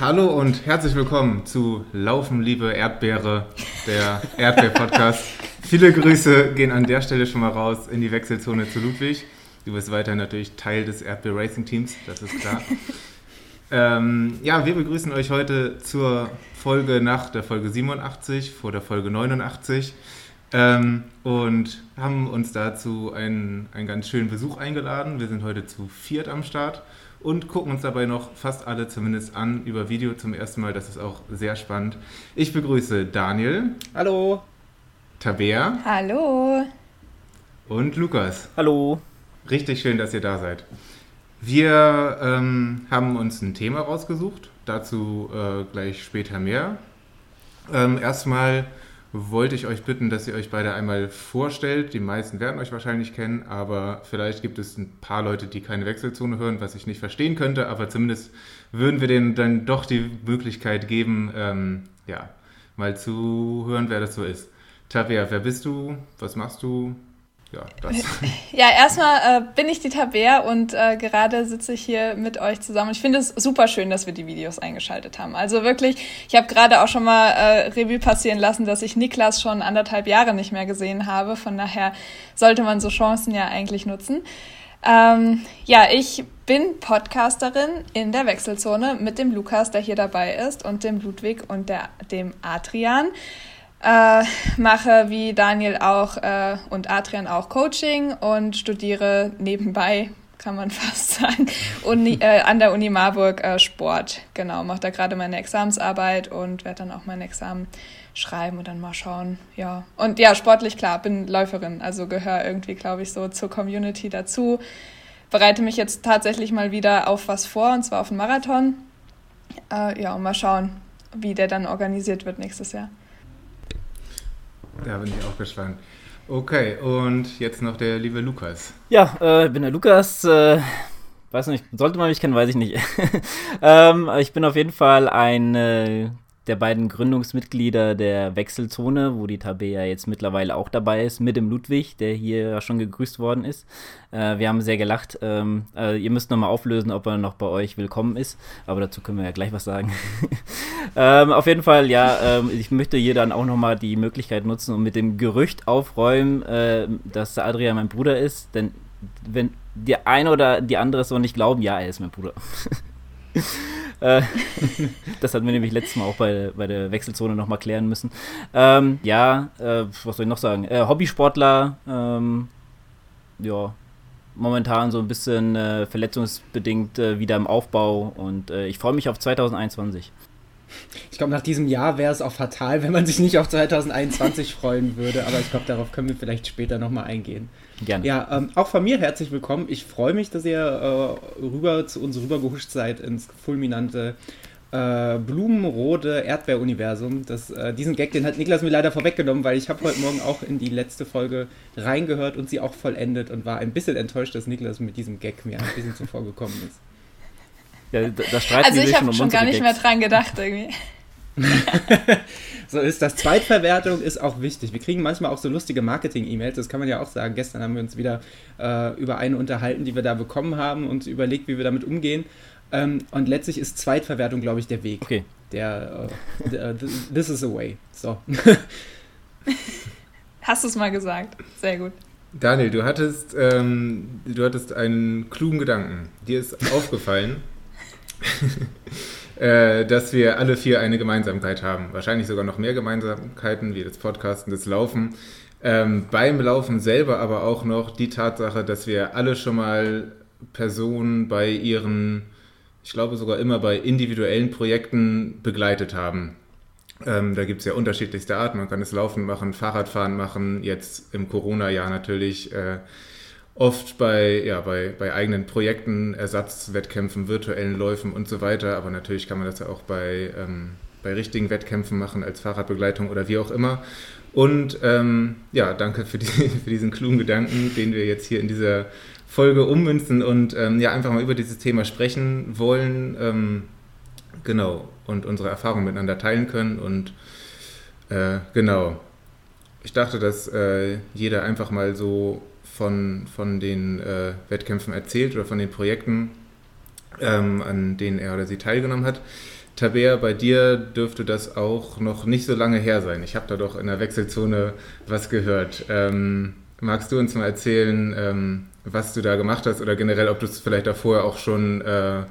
Hallo und herzlich willkommen zu Laufen, liebe Erdbeere, der Erdbeer-Podcast. Viele Grüße gehen an der Stelle schon mal raus in die Wechselzone zu Ludwig. Du bist weiter natürlich Teil des Erdbeer Racing Teams, das ist klar. ähm, ja, wir begrüßen euch heute zur Folge nach der Folge 87, vor der Folge 89. Ähm, und haben uns dazu einen, einen ganz schönen Besuch eingeladen. Wir sind heute zu viert am Start und gucken uns dabei noch fast alle zumindest an über Video zum ersten Mal. Das ist auch sehr spannend. Ich begrüße Daniel. Hallo. Tabea. Hallo. Und Lukas. Hallo. Richtig schön, dass ihr da seid. Wir ähm, haben uns ein Thema rausgesucht, dazu äh, gleich später mehr. Ähm, erstmal wollte ich euch bitten, dass ihr euch beide einmal vorstellt. Die meisten werden euch wahrscheinlich kennen, aber vielleicht gibt es ein paar Leute, die keine Wechselzone hören, was ich nicht verstehen könnte, aber zumindest würden wir denen dann doch die Möglichkeit geben, ähm, ja, mal zu hören, wer das so ist. Tabea, wer bist du? Was machst du? Ja, das. Ja, erstmal äh, bin ich die Tabea und äh, gerade sitze ich hier mit euch zusammen. Ich finde es super schön, dass wir die Videos eingeschaltet haben. Also wirklich, ich habe gerade auch schon mal äh, Revue passieren lassen, dass ich Niklas schon anderthalb Jahre nicht mehr gesehen habe. Von daher sollte man so Chancen ja eigentlich nutzen. Ähm, ja, ich bin Podcasterin in der Wechselzone mit dem Lukas, der hier dabei ist, und dem Ludwig und der, dem Adrian äh, mache wie Daniel auch äh, und Adrian auch Coaching und studiere nebenbei, kann man fast sagen, Uni, äh, an der Uni Marburg äh, Sport. Genau, mache da gerade meine Examensarbeit und werde dann auch mein Examen schreiben und dann mal schauen. Ja, und ja, sportlich klar, bin Läuferin, also gehöre irgendwie, glaube ich, so zur Community dazu. Bereite mich jetzt tatsächlich mal wieder auf was vor, und zwar auf einen Marathon. Äh, ja, und mal schauen, wie der dann organisiert wird nächstes Jahr. Da bin ich auch gespannt. Okay, und jetzt noch der liebe Lukas. Ja, äh, ich bin der Lukas. Äh, weiß nicht, sollte man mich kennen, weiß ich nicht. ähm, ich bin auf jeden Fall ein äh, der beiden Gründungsmitglieder der Wechselzone, wo die Tabea jetzt mittlerweile auch dabei ist, mit dem Ludwig, der hier schon gegrüßt worden ist. Äh, wir haben sehr gelacht. Ähm, äh, ihr müsst nochmal auflösen, ob er noch bei euch willkommen ist, aber dazu können wir ja gleich was sagen. ähm, auf jeden Fall, ja, ähm, ich möchte hier dann auch nochmal die Möglichkeit nutzen und mit dem Gerücht aufräumen, äh, dass Adrian mein Bruder ist, denn wenn der eine oder die andere es noch nicht glauben, ja, er ist mein Bruder. Äh, das hatten wir nämlich letztes Mal auch bei, bei der Wechselzone nochmal klären müssen. Ähm, ja, äh, was soll ich noch sagen? Äh, Hobbysportler, ähm, ja, momentan so ein bisschen äh, verletzungsbedingt äh, wieder im Aufbau und äh, ich freue mich auf 2021. Ich glaube, nach diesem Jahr wäre es auch fatal, wenn man sich nicht auf 2021 freuen würde, aber ich glaube, darauf können wir vielleicht später nochmal eingehen. Gerne. Ja, ähm, auch von mir herzlich willkommen. Ich freue mich, dass ihr äh, rüber zu uns rübergehuscht seid ins fulminante äh, blumenrote Erdbeeruniversum. äh, diesen Gag, den hat Niklas mir leider vorweggenommen, weil ich habe heute Morgen auch in die letzte Folge reingehört und sie auch vollendet und war ein bisschen enttäuscht, dass Niklas mit diesem Gag mir ein bisschen zuvor gekommen ist. Ja, da, da streiten also ich habe schon gar nicht mehr dran gedacht irgendwie. so ist das. Zweitverwertung ist auch wichtig. Wir kriegen manchmal auch so lustige Marketing-E-Mails, das kann man ja auch sagen. Gestern haben wir uns wieder äh, über eine unterhalten, die wir da bekommen haben und überlegt, wie wir damit umgehen. Ähm, und letztlich ist Zweitverwertung, glaube ich, der Weg. Okay. Der, uh, this is the way. So. Hast du es mal gesagt? Sehr gut. Daniel, du hattest, ähm, du hattest einen klugen Gedanken. Dir ist aufgefallen, Äh, dass wir alle vier eine Gemeinsamkeit haben. Wahrscheinlich sogar noch mehr Gemeinsamkeiten wie das Podcasten, das Laufen. Ähm, beim Laufen selber aber auch noch die Tatsache, dass wir alle schon mal Personen bei ihren, ich glaube sogar immer bei individuellen Projekten begleitet haben. Ähm, da gibt es ja unterschiedlichste Arten. Man kann es Laufen machen, Fahrradfahren machen, jetzt im Corona-Jahr natürlich äh, oft bei, ja, bei, bei eigenen Projekten, Ersatzwettkämpfen, virtuellen Läufen und so weiter. Aber natürlich kann man das ja auch bei, ähm, bei richtigen Wettkämpfen machen, als Fahrradbegleitung oder wie auch immer. Und ähm, ja, danke für, die, für diesen klugen Gedanken, den wir jetzt hier in dieser Folge ummünzen und ähm, ja, einfach mal über dieses Thema sprechen wollen. Ähm, genau, und unsere Erfahrungen miteinander teilen können. Und äh, genau, ich dachte, dass äh, jeder einfach mal so von, von den äh, Wettkämpfen erzählt oder von den Projekten, ähm, an denen er oder sie teilgenommen hat. Tabea, bei dir dürfte das auch noch nicht so lange her sein. Ich habe da doch in der Wechselzone was gehört. Ähm, magst du uns mal erzählen, ähm, was du da gemacht hast oder generell, ob du es vielleicht davor auch schon, äh,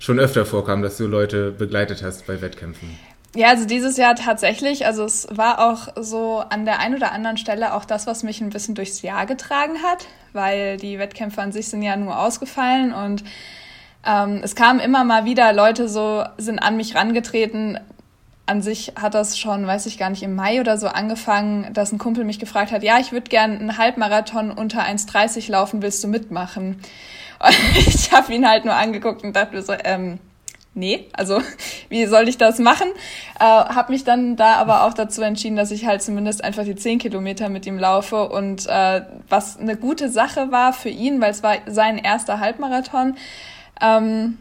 schon öfter vorkam, dass du Leute begleitet hast bei Wettkämpfen? Ja, also dieses Jahr tatsächlich. Also es war auch so an der einen oder anderen Stelle auch das, was mich ein bisschen durchs Jahr getragen hat, weil die Wettkämpfe an sich sind ja nur ausgefallen und ähm, es kamen immer mal wieder Leute so, sind an mich rangetreten. An sich hat das schon, weiß ich gar nicht, im Mai oder so angefangen, dass ein Kumpel mich gefragt hat, ja, ich würde gern einen Halbmarathon unter 1,30 laufen, willst du mitmachen? Und ich habe ihn halt nur angeguckt und dachte so, ähm, nee, also wie soll ich das machen? Äh, habe mich dann da aber auch dazu entschieden, dass ich halt zumindest einfach die 10 Kilometer mit ihm laufe und äh, was eine gute Sache war für ihn, weil es war sein erster Halbmarathon, ähm,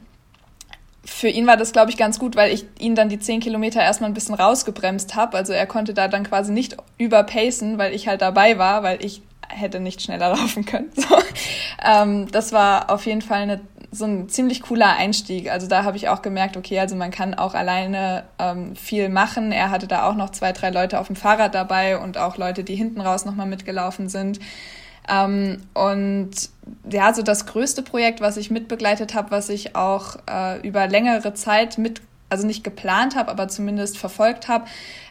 für ihn war das, glaube ich, ganz gut, weil ich ihn dann die zehn Kilometer erstmal ein bisschen rausgebremst habe. Also er konnte da dann quasi nicht überpacen, weil ich halt dabei war, weil ich hätte nicht schneller laufen können. So. Ähm, das war auf jeden Fall eine, so ein ziemlich cooler Einstieg. Also da habe ich auch gemerkt, okay, also man kann auch alleine ähm, viel machen. Er hatte da auch noch zwei, drei Leute auf dem Fahrrad dabei und auch Leute, die hinten raus nochmal mitgelaufen sind. Ähm, und ja, so das größte Projekt, was ich mitbegleitet habe, was ich auch äh, über längere Zeit mit, also nicht geplant habe, aber zumindest verfolgt habe,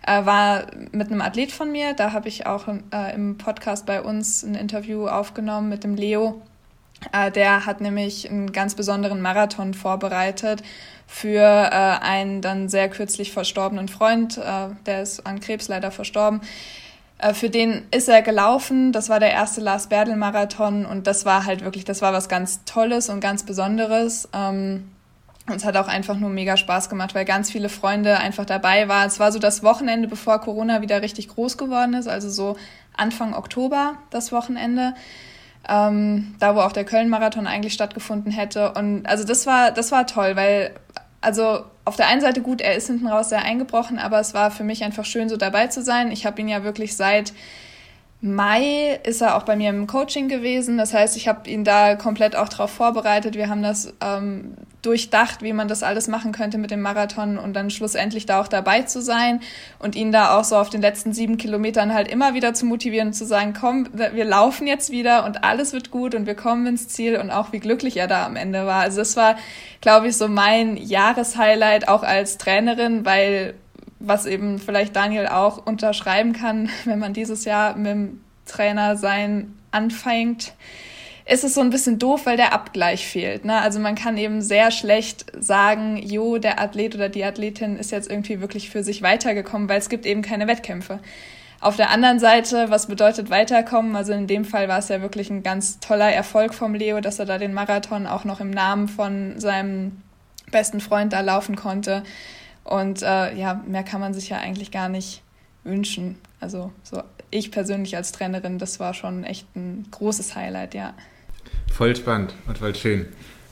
äh, war mit einem Athlet von mir. Da habe ich auch äh, im Podcast bei uns ein Interview aufgenommen mit dem Leo. Äh, der hat nämlich einen ganz besonderen Marathon vorbereitet für äh, einen dann sehr kürzlich verstorbenen Freund. Äh, der ist an Krebs leider verstorben. Äh, für den ist er gelaufen. Das war der erste Lars Berdel Marathon und das war halt wirklich, das war was ganz Tolles und ganz Besonderes. Ähm, und es hat auch einfach nur mega Spaß gemacht, weil ganz viele Freunde einfach dabei waren. Es war so das Wochenende, bevor Corona wieder richtig groß geworden ist, also so Anfang Oktober das Wochenende. Ähm, da wo auch der Köln-Marathon eigentlich stattgefunden hätte. Und also das war, das war toll, weil also auf der einen Seite gut, er ist hinten raus sehr eingebrochen, aber es war für mich einfach schön, so dabei zu sein. Ich habe ihn ja wirklich seit Mai ist er auch bei mir im Coaching gewesen. Das heißt, ich habe ihn da komplett auch darauf vorbereitet. Wir haben das ähm, durchdacht, wie man das alles machen könnte mit dem Marathon und dann schlussendlich da auch dabei zu sein und ihn da auch so auf den letzten sieben Kilometern halt immer wieder zu motivieren und zu sagen, komm, wir laufen jetzt wieder und alles wird gut und wir kommen ins Ziel und auch wie glücklich er da am Ende war. Also das war, glaube ich, so mein Jahreshighlight auch als Trainerin, weil was eben vielleicht Daniel auch unterschreiben kann, wenn man dieses Jahr mit dem Trainer sein anfängt, ist es so ein bisschen doof, weil der Abgleich fehlt. Ne? Also man kann eben sehr schlecht sagen, jo, der Athlet oder die Athletin ist jetzt irgendwie wirklich für sich weitergekommen, weil es gibt eben keine Wettkämpfe. Auf der anderen Seite, was bedeutet weiterkommen? Also in dem Fall war es ja wirklich ein ganz toller Erfolg vom Leo, dass er da den Marathon auch noch im Namen von seinem besten Freund da laufen konnte. Und äh, ja, mehr kann man sich ja eigentlich gar nicht wünschen. Also so ich persönlich als Trainerin, das war schon echt ein großes Highlight, ja. Voll spannend und voll schön.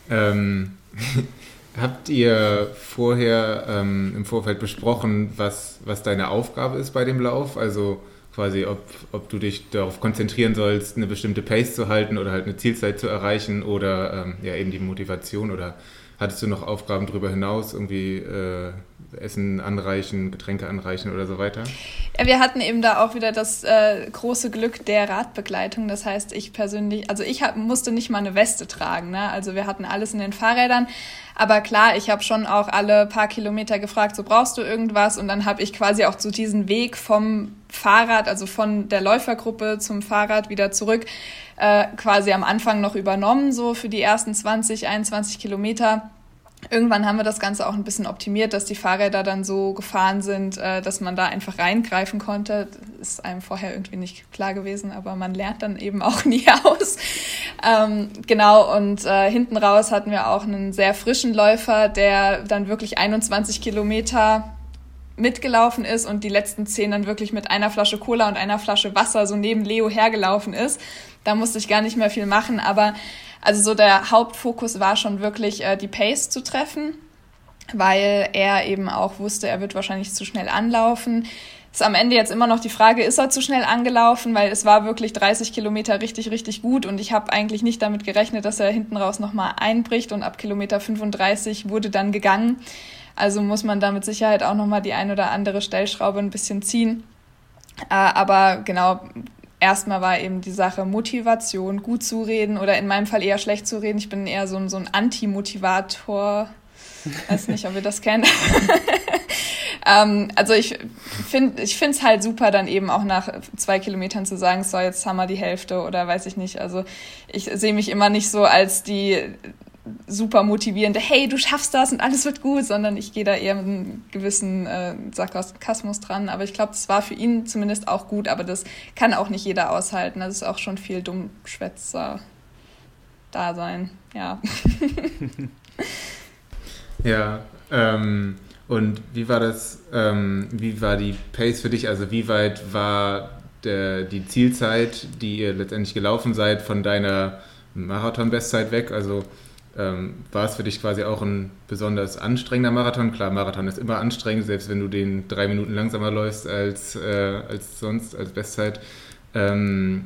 Ähm, habt ihr vorher ähm, im Vorfeld besprochen, was, was deine Aufgabe ist bei dem Lauf? Also quasi, ob, ob du dich darauf konzentrieren sollst, eine bestimmte Pace zu halten oder halt eine Zielzeit zu erreichen oder ähm, ja eben die Motivation oder hattest du noch Aufgaben darüber hinaus, irgendwie äh, Essen anreichen, Getränke anreichen oder so weiter? Ja, wir hatten eben da auch wieder das äh, große Glück der Radbegleitung. Das heißt, ich persönlich, also ich hab, musste nicht mal eine Weste tragen. Ne? Also wir hatten alles in den Fahrrädern. Aber klar, ich habe schon auch alle paar Kilometer gefragt, so brauchst du irgendwas? Und dann habe ich quasi auch so diesen Weg vom Fahrrad, also von der Läufergruppe zum Fahrrad wieder zurück, äh, quasi am Anfang noch übernommen, so für die ersten 20, 21 Kilometer Irgendwann haben wir das Ganze auch ein bisschen optimiert, dass die Fahrräder dann so gefahren sind, äh, dass man da einfach reingreifen konnte. Das ist einem vorher irgendwie nicht klar gewesen, aber man lernt dann eben auch nie aus. Ähm, genau, und äh, hinten raus hatten wir auch einen sehr frischen Läufer, der dann wirklich 21 Kilometer mitgelaufen ist und die letzten zehn dann wirklich mit einer Flasche Cola und einer Flasche Wasser so neben Leo hergelaufen ist. Da musste ich gar nicht mehr viel machen, aber also so der Hauptfokus war schon wirklich äh, die Pace zu treffen, weil er eben auch wusste, er wird wahrscheinlich zu schnell anlaufen. Ist am Ende jetzt immer noch die Frage, ist er zu schnell angelaufen, weil es war wirklich 30 Kilometer richtig, richtig gut und ich habe eigentlich nicht damit gerechnet, dass er hinten raus nochmal einbricht und ab Kilometer 35 wurde dann gegangen. Also muss man da mit Sicherheit auch nochmal die ein oder andere Stellschraube ein bisschen ziehen. Äh, aber genau, erstmal war eben die Sache Motivation, gut zu reden oder in meinem Fall eher schlecht zu reden. Ich bin eher so ein, so ein Anti-Motivator. Weiß nicht, ob ihr das kennt. ähm, also ich finde ich finde es halt super, dann eben auch nach zwei Kilometern zu sagen, so jetzt haben wir die Hälfte oder weiß ich nicht. Also ich sehe mich immer nicht so als die super motivierende, hey, du schaffst das und alles wird gut, sondern ich gehe da eher mit einem gewissen äh, Sarkasmus dran. Aber ich glaube, das war für ihn zumindest auch gut, aber das kann auch nicht jeder aushalten. Das ist auch schon viel Dummschwätzer da sein, ja. ja, ähm, und wie war das, ähm, wie war die Pace für dich? Also wie weit war der, die Zielzeit, die ihr letztendlich gelaufen seid, von deiner Marathon-Bestzeit weg? Also ähm, war es für dich quasi auch ein besonders anstrengender Marathon? Klar, Marathon ist immer anstrengend, selbst wenn du den drei Minuten langsamer läufst als, äh, als sonst, als Bestzeit. Ähm,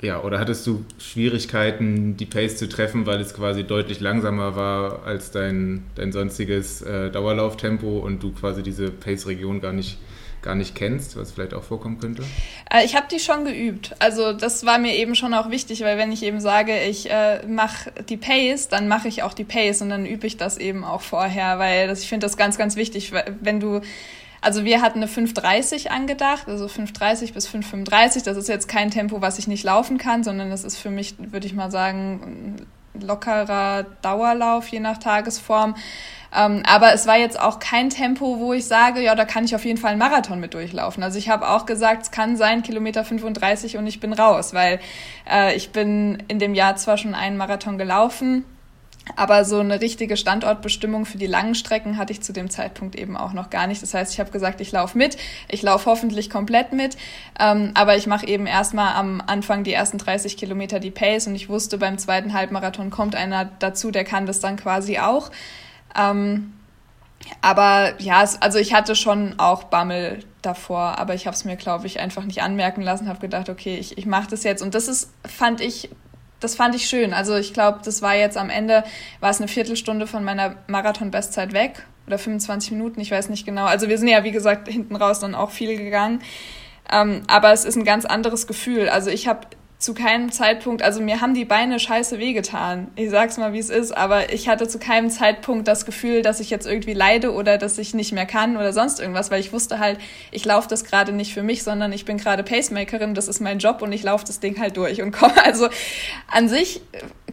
ja, oder hattest du Schwierigkeiten, die Pace zu treffen, weil es quasi deutlich langsamer war als dein, dein sonstiges äh, Dauerlauftempo und du quasi diese Pace-Region gar nicht gar nicht kennst, was vielleicht auch vorkommen könnte? Äh, ich habe die schon geübt. Also das war mir eben schon auch wichtig, weil wenn ich eben sage, ich äh, mache die Pace, dann mache ich auch die Pace und dann übe ich das eben auch vorher, weil das, ich finde das ganz, ganz wichtig, wenn du also wir hatten eine 5,30 angedacht, also 5,30 bis 5,35. Das ist jetzt kein Tempo, was ich nicht laufen kann, sondern das ist für mich, würde ich mal sagen, lockerer Dauerlauf, je nach Tagesform. Ähm, aber es war jetzt auch kein Tempo, wo ich sage, ja, da kann ich auf jeden Fall einen Marathon mit durchlaufen. Also ich habe auch gesagt, es kann sein, Kilometer 35 und ich bin raus, weil äh, ich bin in dem Jahr zwar schon einen Marathon gelaufen, aber so eine richtige Standortbestimmung für die langen Strecken hatte ich zu dem Zeitpunkt eben auch noch gar nicht. Das heißt, ich habe gesagt, ich laufe mit, ich laufe hoffentlich komplett mit, ähm, aber ich mache eben erstmal am Anfang die ersten 30 Kilometer die Pace und ich wusste, beim zweiten Halbmarathon kommt einer dazu, der kann das dann quasi auch. Ähm, aber ja, also ich hatte schon auch Bammel davor, aber ich habe es mir, glaube ich, einfach nicht anmerken lassen, habe gedacht, okay, ich, ich mache das jetzt. Und das ist, fand ich, das fand ich schön. Also ich glaube, das war jetzt am Ende, war es eine Viertelstunde von meiner Marathon-Bestzeit weg oder 25 Minuten, ich weiß nicht genau. Also wir sind ja, wie gesagt, hinten raus dann auch viel gegangen. Ähm, aber es ist ein ganz anderes Gefühl. Also ich habe zu keinem Zeitpunkt, also mir haben die Beine scheiße wehgetan. Ich sag's mal, wie es ist, aber ich hatte zu keinem Zeitpunkt das Gefühl, dass ich jetzt irgendwie leide oder dass ich nicht mehr kann oder sonst irgendwas, weil ich wusste halt, ich laufe das gerade nicht für mich, sondern ich bin gerade Pacemakerin, das ist mein Job und ich laufe das Ding halt durch und komme. Also an sich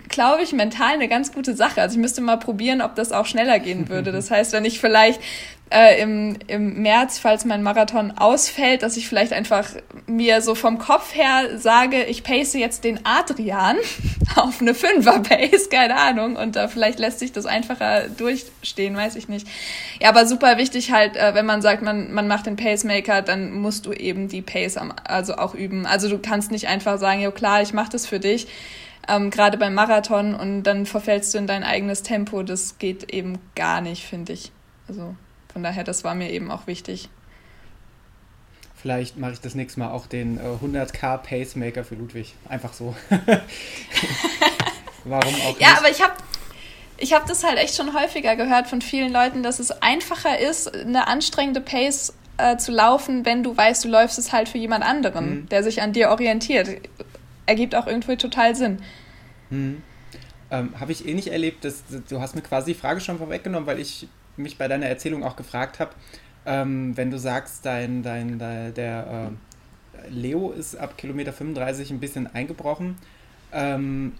glaube ich mental eine ganz gute Sache. Also ich müsste mal probieren, ob das auch schneller gehen würde. Das heißt, wenn ich vielleicht äh, im, im März, falls mein Marathon ausfällt, dass ich vielleicht einfach mir so vom Kopf her sage, ich pace jetzt den Adrian auf eine Fünfer-Pace, keine Ahnung, und da vielleicht lässt sich das einfacher durchstehen, weiß ich nicht. Ja, aber super wichtig halt, äh, wenn man sagt, man, man macht den Pacemaker, dann musst du eben die Pace am, also auch üben. Also du kannst nicht einfach sagen, ja klar, ich mache das für dich. Ähm, gerade beim Marathon und dann verfällst du in dein eigenes Tempo. Das geht eben gar nicht, finde ich. Also von daher, das war mir eben auch wichtig. Vielleicht mache ich das nächste Mal auch den äh, 100k Pacemaker für Ludwig. Einfach so. Warum auch nicht? Ja, aber ich habe ich hab das halt echt schon häufiger gehört von vielen Leuten, dass es einfacher ist, eine anstrengende Pace äh, zu laufen, wenn du weißt, du läufst es halt für jemand anderen, mhm. der sich an dir orientiert. Ergibt auch irgendwie total Sinn. Mhm. Ähm, Habe ich eh nicht erlebt, dass du hast mir quasi die Frage schon vorweggenommen, weil ich mich bei deiner Erzählung auch gefragt habe, ähm, wenn du sagst, dein, dein, dein der äh, Leo ist ab Kilometer 35 ein bisschen eingebrochen, ähm,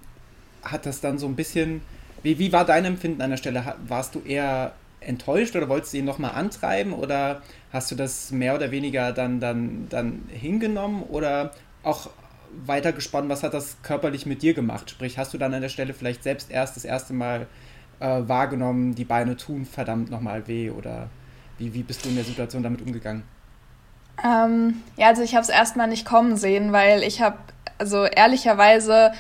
hat das dann so ein bisschen, wie, wie war dein Empfinden an der Stelle? Warst du eher enttäuscht oder wolltest du ihn nochmal antreiben oder hast du das mehr oder weniger dann, dann, dann hingenommen oder auch weiter gespannt, was hat das körperlich mit dir gemacht? Sprich, hast du dann an der Stelle vielleicht selbst erst das erste Mal äh, wahrgenommen, die Beine tun verdammt nochmal weh oder wie, wie bist du in der Situation damit umgegangen? Ähm, ja, also ich habe es erstmal nicht kommen sehen, weil ich habe, also ehrlicherweise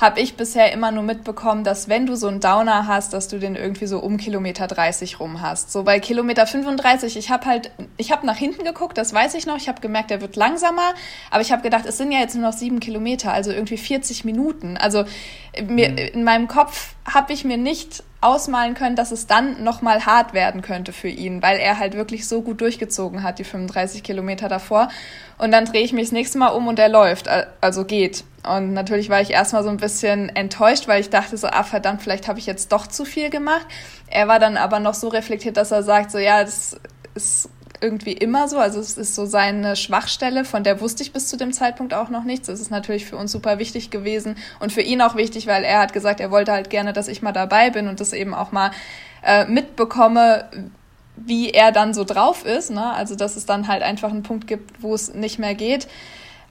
habe ich bisher immer nur mitbekommen, dass wenn du so einen Downer hast, dass du den irgendwie so um Kilometer 30 rum hast. So bei Kilometer 35, ich habe halt, ich habe nach hinten geguckt, das weiß ich noch, ich habe gemerkt, der wird langsamer, aber ich habe gedacht, es sind ja jetzt nur noch sieben Kilometer, also irgendwie 40 Minuten. Also mir, mhm. in meinem Kopf habe ich mir nicht ausmalen können, dass es dann nochmal hart werden könnte für ihn, weil er halt wirklich so gut durchgezogen hat, die 35 Kilometer davor. Und dann drehe ich mich das nächste Mal um und er läuft, also geht. Und natürlich war ich erstmal so ein bisschen enttäuscht, weil ich dachte so, ah verdammt, vielleicht habe ich jetzt doch zu viel gemacht. Er war dann aber noch so reflektiert, dass er sagt, so ja, das ist irgendwie immer so. Also es ist so seine Schwachstelle, von der wusste ich bis zu dem Zeitpunkt auch noch nichts. Das ist natürlich für uns super wichtig gewesen und für ihn auch wichtig, weil er hat gesagt, er wollte halt gerne, dass ich mal dabei bin und das eben auch mal äh, mitbekomme, wie er dann so drauf ist. Ne? Also dass es dann halt einfach einen Punkt gibt, wo es nicht mehr geht.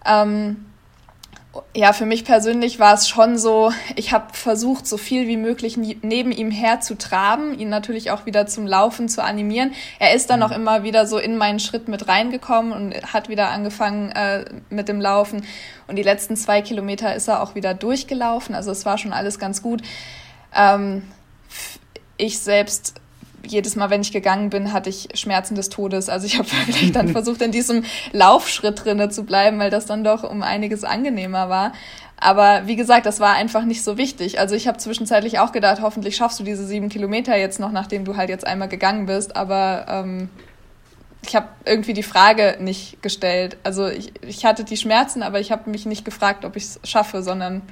Ähm, ja, für mich persönlich war es schon so, ich habe versucht, so viel wie möglich neben ihm her zu traben, ihn natürlich auch wieder zum Laufen zu animieren. Er ist dann mhm. auch immer wieder so in meinen Schritt mit reingekommen und hat wieder angefangen äh, mit dem Laufen. Und die letzten zwei Kilometer ist er auch wieder durchgelaufen. Also es war schon alles ganz gut. Ähm, ich selbst jedes Mal, wenn ich gegangen bin, hatte ich Schmerzen des Todes. Also ich habe wirklich dann versucht, in diesem Laufschritt drinne zu bleiben, weil das dann doch um einiges angenehmer war. Aber wie gesagt, das war einfach nicht so wichtig. Also ich habe zwischenzeitlich auch gedacht, hoffentlich schaffst du diese sieben Kilometer jetzt noch, nachdem du halt jetzt einmal gegangen bist. Aber ähm, ich habe irgendwie die Frage nicht gestellt. Also ich, ich hatte die Schmerzen, aber ich habe mich nicht gefragt, ob ich es schaffe, sondern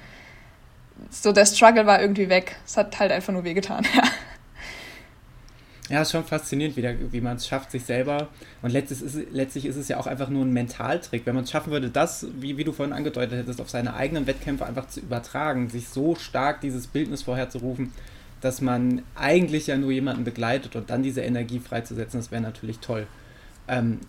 so der Struggle war irgendwie weg. Es hat halt einfach nur wehgetan. Ja. Ja, ist schon faszinierend, wie, wie man es schafft, sich selber. Und letztlich ist, letztlich ist es ja auch einfach nur ein Mentaltrick. Wenn man es schaffen würde, das, wie, wie du vorhin angedeutet hättest, auf seine eigenen Wettkämpfe einfach zu übertragen, sich so stark dieses Bildnis vorherzurufen, dass man eigentlich ja nur jemanden begleitet und dann diese Energie freizusetzen, das wäre natürlich toll. Ähm,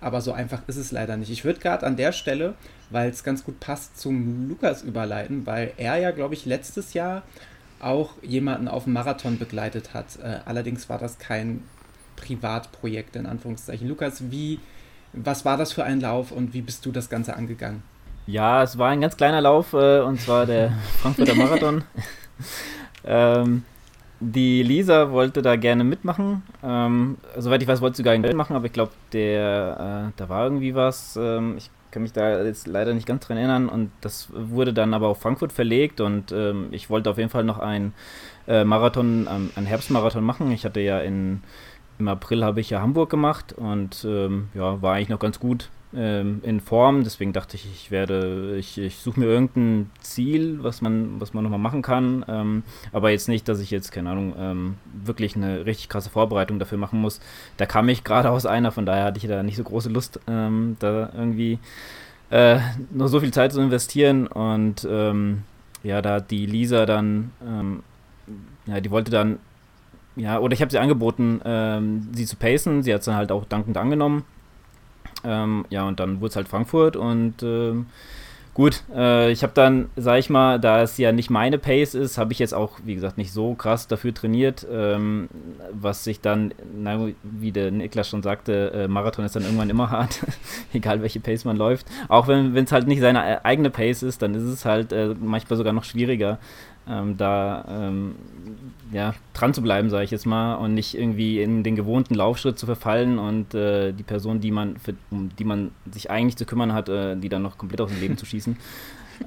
aber so einfach ist es leider nicht. Ich würde gerade an der Stelle, weil es ganz gut passt, zum Lukas überleiten, weil er ja, glaube ich, letztes Jahr auch jemanden auf dem Marathon begleitet hat. Äh, allerdings war das kein Privatprojekt in Anführungszeichen. Lukas, wie, was war das für ein Lauf und wie bist du das Ganze angegangen? Ja, es war ein ganz kleiner Lauf äh, und zwar der Frankfurter Marathon. ähm, die Lisa wollte da gerne mitmachen. Ähm, soweit ich weiß, wollte sie gar nicht machen, aber ich glaube, der, äh, da war irgendwie was. Ähm, ich kann mich da jetzt leider nicht ganz dran erinnern. Und das wurde dann aber auf Frankfurt verlegt und ähm, ich wollte auf jeden Fall noch ein äh, Marathon, ähm, ein Herbstmarathon machen. Ich hatte ja in, im April habe ich ja Hamburg gemacht und ähm, ja, war eigentlich noch ganz gut ähm, in Form. Deswegen dachte ich, ich werde, ich, ich suche mir irgendein Ziel, was man, was man nochmal machen kann. Ähm, aber jetzt nicht, dass ich jetzt, keine Ahnung, ähm, wirklich eine richtig krasse Vorbereitung dafür machen muss. Da kam ich gerade aus einer, von daher hatte ich da nicht so große Lust, ähm, da irgendwie äh, nur so viel Zeit zu investieren. Und ähm, ja, da hat die Lisa dann, ja, die wollte dann ja, oder ich habe sie angeboten, ähm, sie zu pacen. Sie hat es dann halt auch dankend angenommen. Ähm, ja, und dann wurde es halt Frankfurt und ähm, gut, äh, ich habe dann, sag ich mal, da es ja nicht meine Pace ist, habe ich jetzt auch, wie gesagt, nicht so krass dafür trainiert, ähm, was sich dann, na, wie der Niklas schon sagte, äh, Marathon ist dann irgendwann immer hart, egal welche Pace man läuft. Auch wenn es halt nicht seine äh, eigene Pace ist, dann ist es halt äh, manchmal sogar noch schwieriger, ähm, da ähm, ja, dran zu bleiben, sage ich jetzt mal, und nicht irgendwie in den gewohnten Laufschritt zu verfallen und äh, die Person, die man, für, um die man sich eigentlich zu kümmern hat, äh, die dann noch komplett aus dem Leben zu schießen.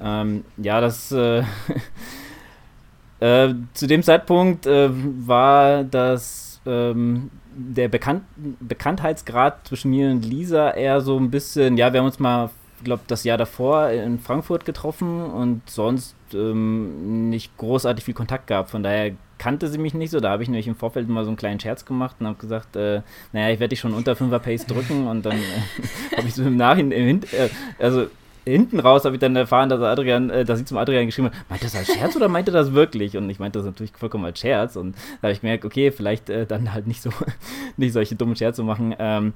Ähm, ja, das äh, äh zu dem Zeitpunkt äh, war das ähm, der Bekannt Bekanntheitsgrad zwischen mir und Lisa eher so ein bisschen, ja, wir haben uns mal glaube, das Jahr davor in Frankfurt getroffen und sonst ähm, nicht großartig viel Kontakt gehabt. Von daher kannte sie mich nicht so. Da habe ich nämlich im Vorfeld mal so einen kleinen Scherz gemacht und habe gesagt, äh, naja, ich werde dich schon unter 5er Pace drücken und dann äh, habe ich so im Nachhinein, äh, also hinten raus habe ich dann erfahren, dass Adrian, äh, dass sie zum Adrian geschrieben hat, meint das als Scherz oder meint er das wirklich? Und ich meinte das natürlich vollkommen als Scherz und da habe ich gemerkt, okay, vielleicht äh, dann halt nicht so, nicht solche dummen Scherze machen. Ähm,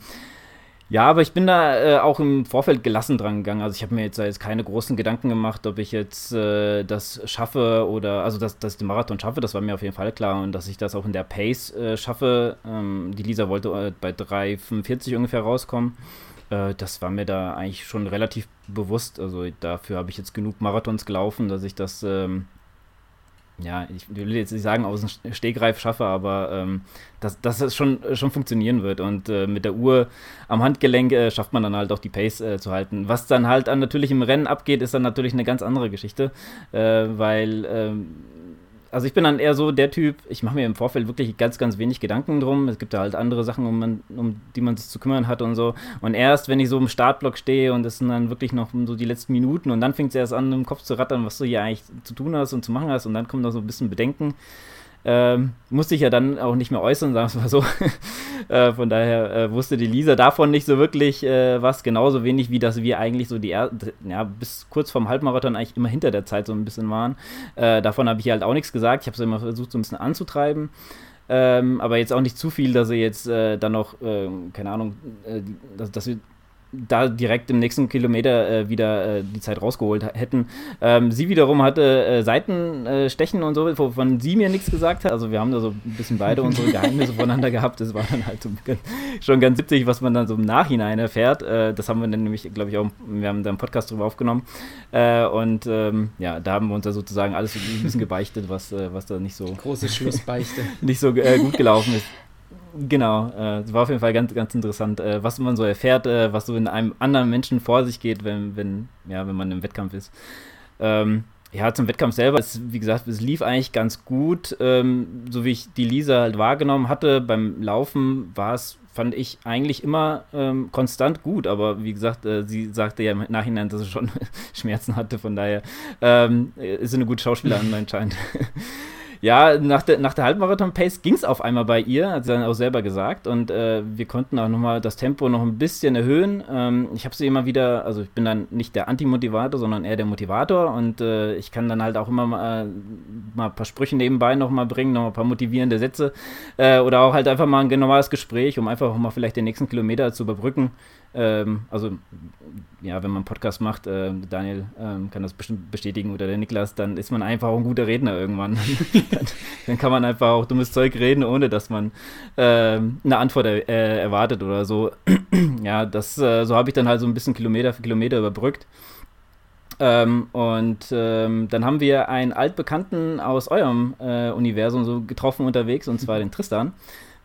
ja, aber ich bin da äh, auch im Vorfeld gelassen dran gegangen. Also ich habe mir jetzt, jetzt keine großen Gedanken gemacht, ob ich jetzt äh, das schaffe oder also dass, dass ich den Marathon schaffe, das war mir auf jeden Fall klar und dass ich das auch in der Pace äh, schaffe. Ähm, die Lisa wollte äh, bei 3,45 ungefähr rauskommen. Äh, das war mir da eigentlich schon relativ bewusst. Also dafür habe ich jetzt genug Marathons gelaufen, dass ich das ähm, ja, ich will jetzt nicht sagen, aus dem Stegreif schaffe, aber ähm, dass, dass es schon, schon funktionieren wird. Und äh, mit der Uhr am Handgelenk äh, schafft man dann halt auch die Pace äh, zu halten. Was dann halt an, natürlich im Rennen abgeht, ist dann natürlich eine ganz andere Geschichte, äh, weil ähm, also ich bin dann eher so der Typ, ich mache mir im Vorfeld wirklich ganz, ganz wenig Gedanken drum. Es gibt da halt andere Sachen, um, man, um die man sich zu kümmern hat und so. Und erst, wenn ich so im Startblock stehe und es sind dann wirklich noch so die letzten Minuten und dann fängt es erst an, im Kopf zu rattern, was du hier eigentlich zu tun hast und zu machen hast und dann kommt noch so ein bisschen Bedenken. Ähm, musste ich ja dann auch nicht mehr äußern, sagen wir mal so. äh, von daher äh, wusste die Lisa davon nicht so wirklich äh, was, genauso wenig wie dass wir eigentlich so die er ja, bis kurz vorm Halbmarathon eigentlich immer hinter der Zeit so ein bisschen waren. Äh, davon habe ich halt auch nichts gesagt. Ich habe es immer versucht, so ein bisschen anzutreiben. Ähm, aber jetzt auch nicht zu viel, dass sie jetzt äh, dann noch, äh, keine Ahnung, dass, dass wir da direkt im nächsten Kilometer äh, wieder äh, die Zeit rausgeholt hätten. Ähm, sie wiederum hatte äh, Seitenstechen und so, wovon sie mir nichts gesagt hat. Also wir haben da so ein bisschen beide unsere Geheimnisse voneinander gehabt. Das war dann halt so schon ganz 70, was man dann so im Nachhinein erfährt. Äh, das haben wir dann nämlich, glaube ich, auch, wir haben da einen Podcast drüber aufgenommen. Äh, und ähm, ja, da haben wir uns da sozusagen alles ein bisschen gebeichtet, was, äh, was da nicht so... Große Schlussbeichte. nicht so gut gelaufen ist. Genau, äh, war auf jeden Fall ganz, ganz interessant, äh, was man so erfährt, äh, was so in einem anderen Menschen vor sich geht, wenn, wenn, ja, wenn man im Wettkampf ist. Ähm, ja, zum Wettkampf selber, es, wie gesagt, es lief eigentlich ganz gut. Ähm, so wie ich die Lisa halt wahrgenommen hatte, beim Laufen war es, fand ich, eigentlich immer ähm, konstant gut. Aber wie gesagt, äh, sie sagte ja im Nachhinein, dass sie schon Schmerzen hatte. Von daher ähm, ist sie eine gute Schauspielerin anscheinend. Ja, nach der, nach der Halbmarathon-Pace ging es auf einmal bei ihr, hat sie dann auch selber gesagt. Und äh, wir konnten auch nochmal das Tempo noch ein bisschen erhöhen. Ähm, ich habe sie immer wieder, also ich bin dann nicht der Antimotivator, sondern eher der Motivator. Und äh, ich kann dann halt auch immer mal, äh, mal ein paar Sprüche nebenbei nochmal bringen, nochmal ein paar motivierende Sätze. Äh, oder auch halt einfach mal ein normales Gespräch, um einfach mal vielleicht den nächsten Kilometer zu überbrücken. Ähm, also, ja, wenn man einen Podcast macht, äh, Daniel ähm, kann das bestimmt bestätigen oder der Niklas, dann ist man einfach auch ein guter Redner irgendwann. dann, dann, kann man einfach auch dummes Zeug reden, ohne dass man äh, eine Antwort er, äh, erwartet oder so. ja, das, äh, so habe ich dann halt so ein bisschen Kilometer für Kilometer überbrückt. Ähm, und ähm, dann haben wir einen Altbekannten aus eurem äh, Universum so getroffen unterwegs, und zwar den Tristan.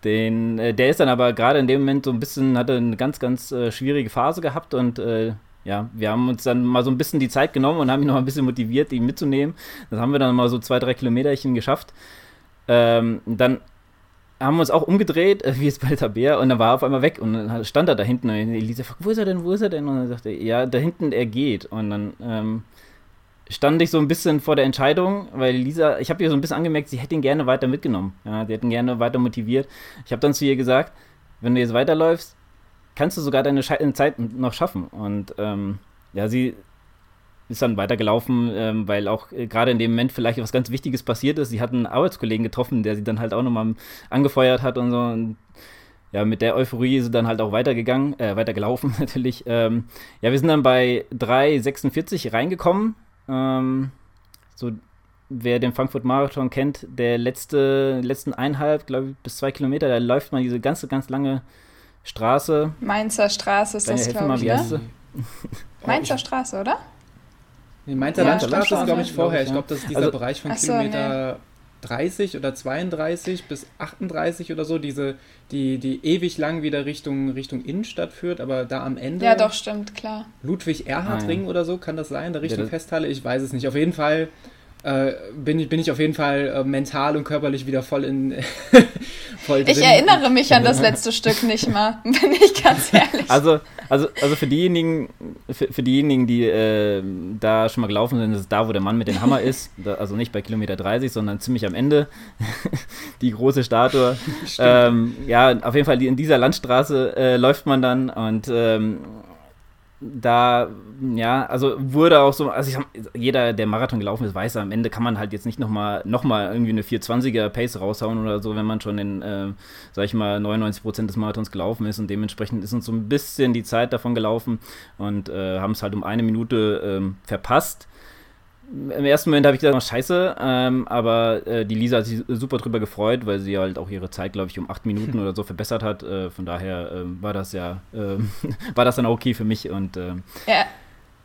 Den, äh, der ist dann aber gerade in dem Moment so ein bisschen, hatte eine ganz, ganz äh, schwierige Phase gehabt und äh, ja, wir haben uns dann mal so ein bisschen die Zeit genommen und haben ihn noch ein bisschen motiviert, ihn mitzunehmen. Das haben wir dann mal so zwei, drei Kilometerchen geschafft. Ähm, dann haben wir uns auch umgedreht, äh, wie es bei Tabea, und dann war er auf einmal weg und dann stand er da hinten und Elisa fragt, wo ist er denn, wo ist er denn? Und dann sagte er, ja, da hinten, er geht. Und dann ähm, stand ich so ein bisschen vor der Entscheidung, weil Lisa, ich habe ihr so ein bisschen angemerkt, sie hätte ihn gerne weiter mitgenommen. Ja, sie hätten gerne weiter motiviert. Ich habe dann zu ihr gesagt, wenn du jetzt weiterläufst, kannst du sogar deine Zeit noch schaffen. Und ähm, ja, sie ist dann weitergelaufen, ähm, weil auch äh, gerade in dem Moment vielleicht was ganz Wichtiges passiert ist. Sie hat einen Arbeitskollegen getroffen, der sie dann halt auch nochmal angefeuert hat und so. Und ja, mit der Euphorie ist sie dann halt auch weitergegangen, äh, weitergelaufen natürlich. Ähm, ja, wir sind dann bei 3,46 reingekommen. Ähm, so, wer den Frankfurt Marathon kennt, der letzte, letzten eineinhalb, glaube ich, bis zwei Kilometer, da läuft man diese ganze, ganz lange Straße. Mainzer Straße ist das, glaube ich, ne? Mainzer Straße, oder? Nee, Mainzer ja, Landstraße ist, glaube ich, vorher. Ich glaube, das ist dieser also, Bereich von Kilometer nee. 30 oder 32 bis 38 oder so, diese, die, die ewig lang wieder Richtung, Richtung Innenstadt führt, aber da am Ende. Ja, doch, stimmt, klar. Ludwig-Erhard-Ring ah, ja. oder so, kann das sein, der Richtung ja, Festhalle? Ich weiß es nicht. Auf jeden Fall äh, bin, ich, bin ich auf jeden Fall äh, mental und körperlich wieder voll in. voll drin. Ich erinnere mich an das letzte Stück nicht mal, bin ich ganz ehrlich. Also, also, also für diejenigen, für, für diejenigen, die äh, da schon mal gelaufen sind, ist es da, wo der Mann mit dem Hammer ist. Da, also nicht bei Kilometer 30, sondern ziemlich am Ende. die große Statue. Ähm, ja, auf jeden Fall in dieser Landstraße äh, läuft man dann und ähm, da, ja, also wurde auch so, also ich, jeder, der Marathon gelaufen ist, weiß, am Ende kann man halt jetzt nicht nochmal noch mal irgendwie eine 420er Pace raushauen oder so, wenn man schon in, äh, sag ich mal, 99% des Marathons gelaufen ist und dementsprechend ist uns so ein bisschen die Zeit davon gelaufen und äh, haben es halt um eine Minute äh, verpasst im ersten Moment habe ich gedacht, oh, scheiße, ähm, aber äh, die Lisa hat sich super drüber gefreut, weil sie halt auch ihre Zeit, glaube ich, um acht Minuten oder so verbessert hat. Äh, von daher äh, war das ja, ähm, war das dann auch okay für mich und ähm, ja.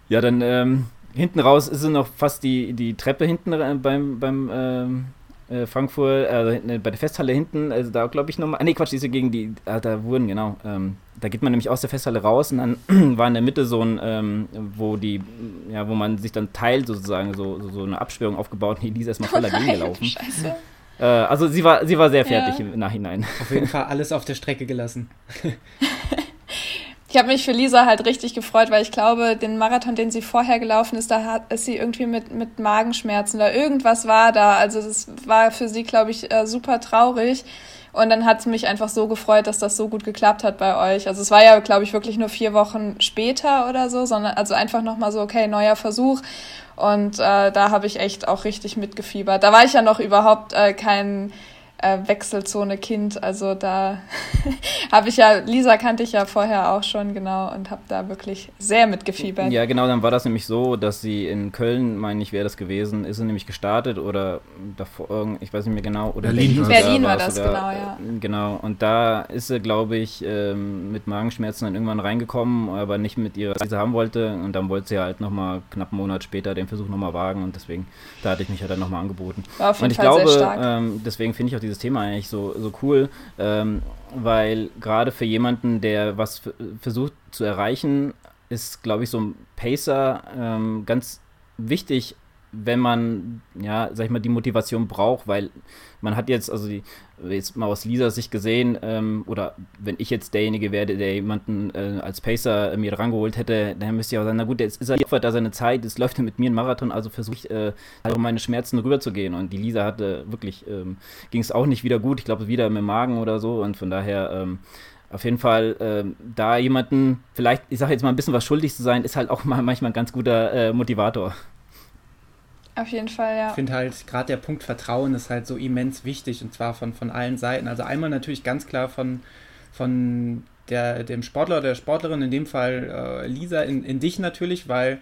Ja, dann ähm, hinten raus ist es noch fast die, die Treppe hinten beim, beim äh, Frankfurt, also bei der Festhalle hinten, also da glaube ich nochmal, ah, nee, Quatsch, diese gegen die, ah, da wurden, genau, ähm, da geht man nämlich aus der Festhalle raus und dann war in der Mitte so ein, ähm, wo die, ja, wo man sich dann teilt sozusagen, so, so, so eine Absperrung aufgebaut und die ist erstmal voll dagegen gelaufen. Scheiße. Äh, also sie war, sie war sehr fertig ja. im Nachhinein. Auf jeden Fall alles auf der Strecke gelassen. ich habe mich für Lisa halt richtig gefreut, weil ich glaube, den Marathon, den sie vorher gelaufen ist, da hat, ist sie irgendwie mit, mit Magenschmerzen oder irgendwas war da. Also das war für sie, glaube ich, äh, super traurig. Und dann hat es mich einfach so gefreut, dass das so gut geklappt hat bei euch. Also es war ja, glaube ich, wirklich nur vier Wochen später oder so, sondern also einfach nochmal so, okay, neuer Versuch. Und äh, da habe ich echt auch richtig mitgefiebert. Da war ich ja noch überhaupt äh, kein äh, Wechselzone-Kind. Also da habe ich ja, Lisa kannte ich ja vorher auch schon, genau, und habe da wirklich sehr mitgefiebert. Ja, genau, dann war das nämlich so, dass sie in Köln, meine ich, wäre das gewesen, ist sie nämlich gestartet oder davor, ich weiß nicht mehr genau, oder Berlin, Berlin, Berlin war das, oder, genau, ja. Genau, und da ist sie, glaube ich, ähm, mit Magenschmerzen dann irgendwann reingekommen, aber nicht mit ihrer, die sie haben wollte. Und dann wollte sie halt nochmal knapp einen Monat später den Versuch nochmal wagen und deswegen, da hatte ich mich ja dann nochmal angeboten. War auf jeden und ich Fall glaube, ähm, deswegen finde ich auch dieses Thema eigentlich so, so cool, ähm, weil gerade für jemanden, der was versucht zu erreichen, ist, glaube ich, so ein Pacer ähm, ganz wichtig, wenn man, ja, sag ich mal, die Motivation braucht, weil man hat jetzt, also die, jetzt mal aus Lisas Sicht gesehen, ähm, oder wenn ich jetzt derjenige wäre, der jemanden äh, als Pacer äh, mir rangeholt hätte, dann müsste ich auch sagen, na gut, jetzt ist er opfert da seine Zeit, jetzt läuft er mit mir einen Marathon, also versuche ich, äh, also meine Schmerzen rüberzugehen. Und die Lisa hatte wirklich, ähm, ging es auch nicht wieder gut, ich glaube wieder mit dem Magen oder so, und von daher, ähm, auf jeden Fall ähm, da jemanden, vielleicht, ich sage jetzt mal ein bisschen was schuldig zu sein, ist halt auch mal manchmal ein ganz guter äh, Motivator. Auf jeden Fall, ja. Ich finde halt, gerade der Punkt Vertrauen ist halt so immens wichtig und zwar von, von allen Seiten. Also einmal natürlich ganz klar von, von der, dem Sportler oder der Sportlerin, in dem Fall äh, Lisa, in, in dich natürlich, weil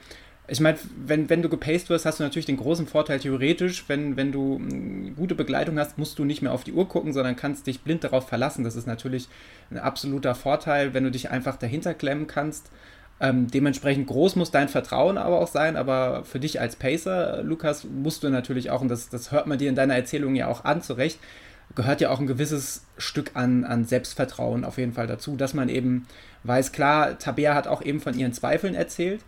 ich meine, wenn, wenn du gepaced wirst, hast du natürlich den großen Vorteil theoretisch, wenn, wenn du hm, gute Begleitung hast, musst du nicht mehr auf die Uhr gucken, sondern kannst dich blind darauf verlassen. Das ist natürlich ein absoluter Vorteil, wenn du dich einfach dahinter klemmen kannst. Ähm, dementsprechend groß muss dein Vertrauen aber auch sein, aber für dich als Pacer, Lukas, musst du natürlich auch, und das, das hört man dir in deiner Erzählung ja auch an, zurecht, gehört ja auch ein gewisses Stück an, an Selbstvertrauen auf jeden Fall dazu, dass man eben weiß, klar, Tabea hat auch eben von ihren Zweifeln erzählt,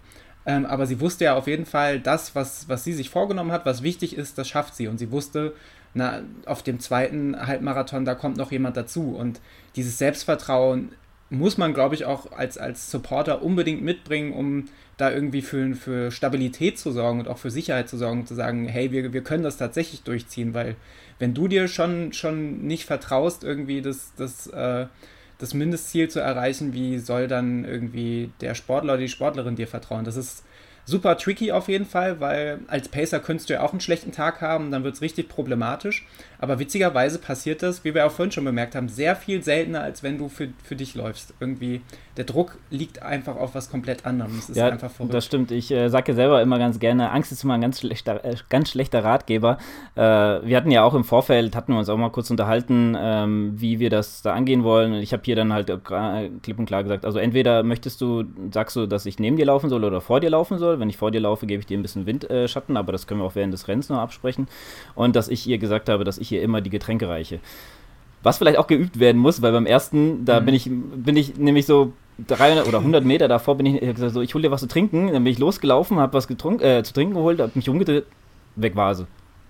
ähm, aber sie wusste ja auf jeden Fall, das, was, was sie sich vorgenommen hat, was wichtig ist, das schafft sie. Und sie wusste, na, auf dem zweiten Halbmarathon, da kommt noch jemand dazu. Und dieses Selbstvertrauen muss man, glaube ich, auch als, als Supporter unbedingt mitbringen, um da irgendwie für, für Stabilität zu sorgen und auch für Sicherheit zu sorgen, zu sagen, hey, wir, wir können das tatsächlich durchziehen, weil wenn du dir schon, schon nicht vertraust, irgendwie das, das, äh, das Mindestziel zu erreichen, wie soll dann irgendwie der Sportler oder die Sportlerin dir vertrauen? Das ist super tricky auf jeden Fall, weil als Pacer könntest du ja auch einen schlechten Tag haben, dann wird es richtig problematisch. Aber witzigerweise passiert das, wie wir auch vorhin schon bemerkt haben, sehr viel seltener, als wenn du für, für dich läufst. Irgendwie, der Druck liegt einfach auf was komplett anderem. Das ist ja, einfach verrückt. Das stimmt. Ich äh, sage ja selber immer ganz gerne, Angst ist immer ein ganz schlechter, äh, ganz schlechter Ratgeber. Äh, wir hatten ja auch im Vorfeld, hatten wir uns auch mal kurz unterhalten, ähm, wie wir das da angehen wollen. Und ich habe hier dann halt äh, klipp und klar gesagt, also entweder möchtest du, sagst du, dass ich neben dir laufen soll oder vor dir laufen soll. Wenn ich vor dir laufe, gebe ich dir ein bisschen Windschatten, aber das können wir auch während des Rennens noch absprechen. Und dass ich ihr gesagt habe, dass ich hier immer die Getränke reiche. Was vielleicht auch geübt werden muss, weil beim ersten, da mhm. bin ich, bin ich nämlich so 300 oder 100 Meter davor bin ich gesagt, so, ich hole dir was zu trinken. Dann bin ich losgelaufen, habe was getrunken, äh, zu trinken geholt, habe mich umgedreht, weg war sie.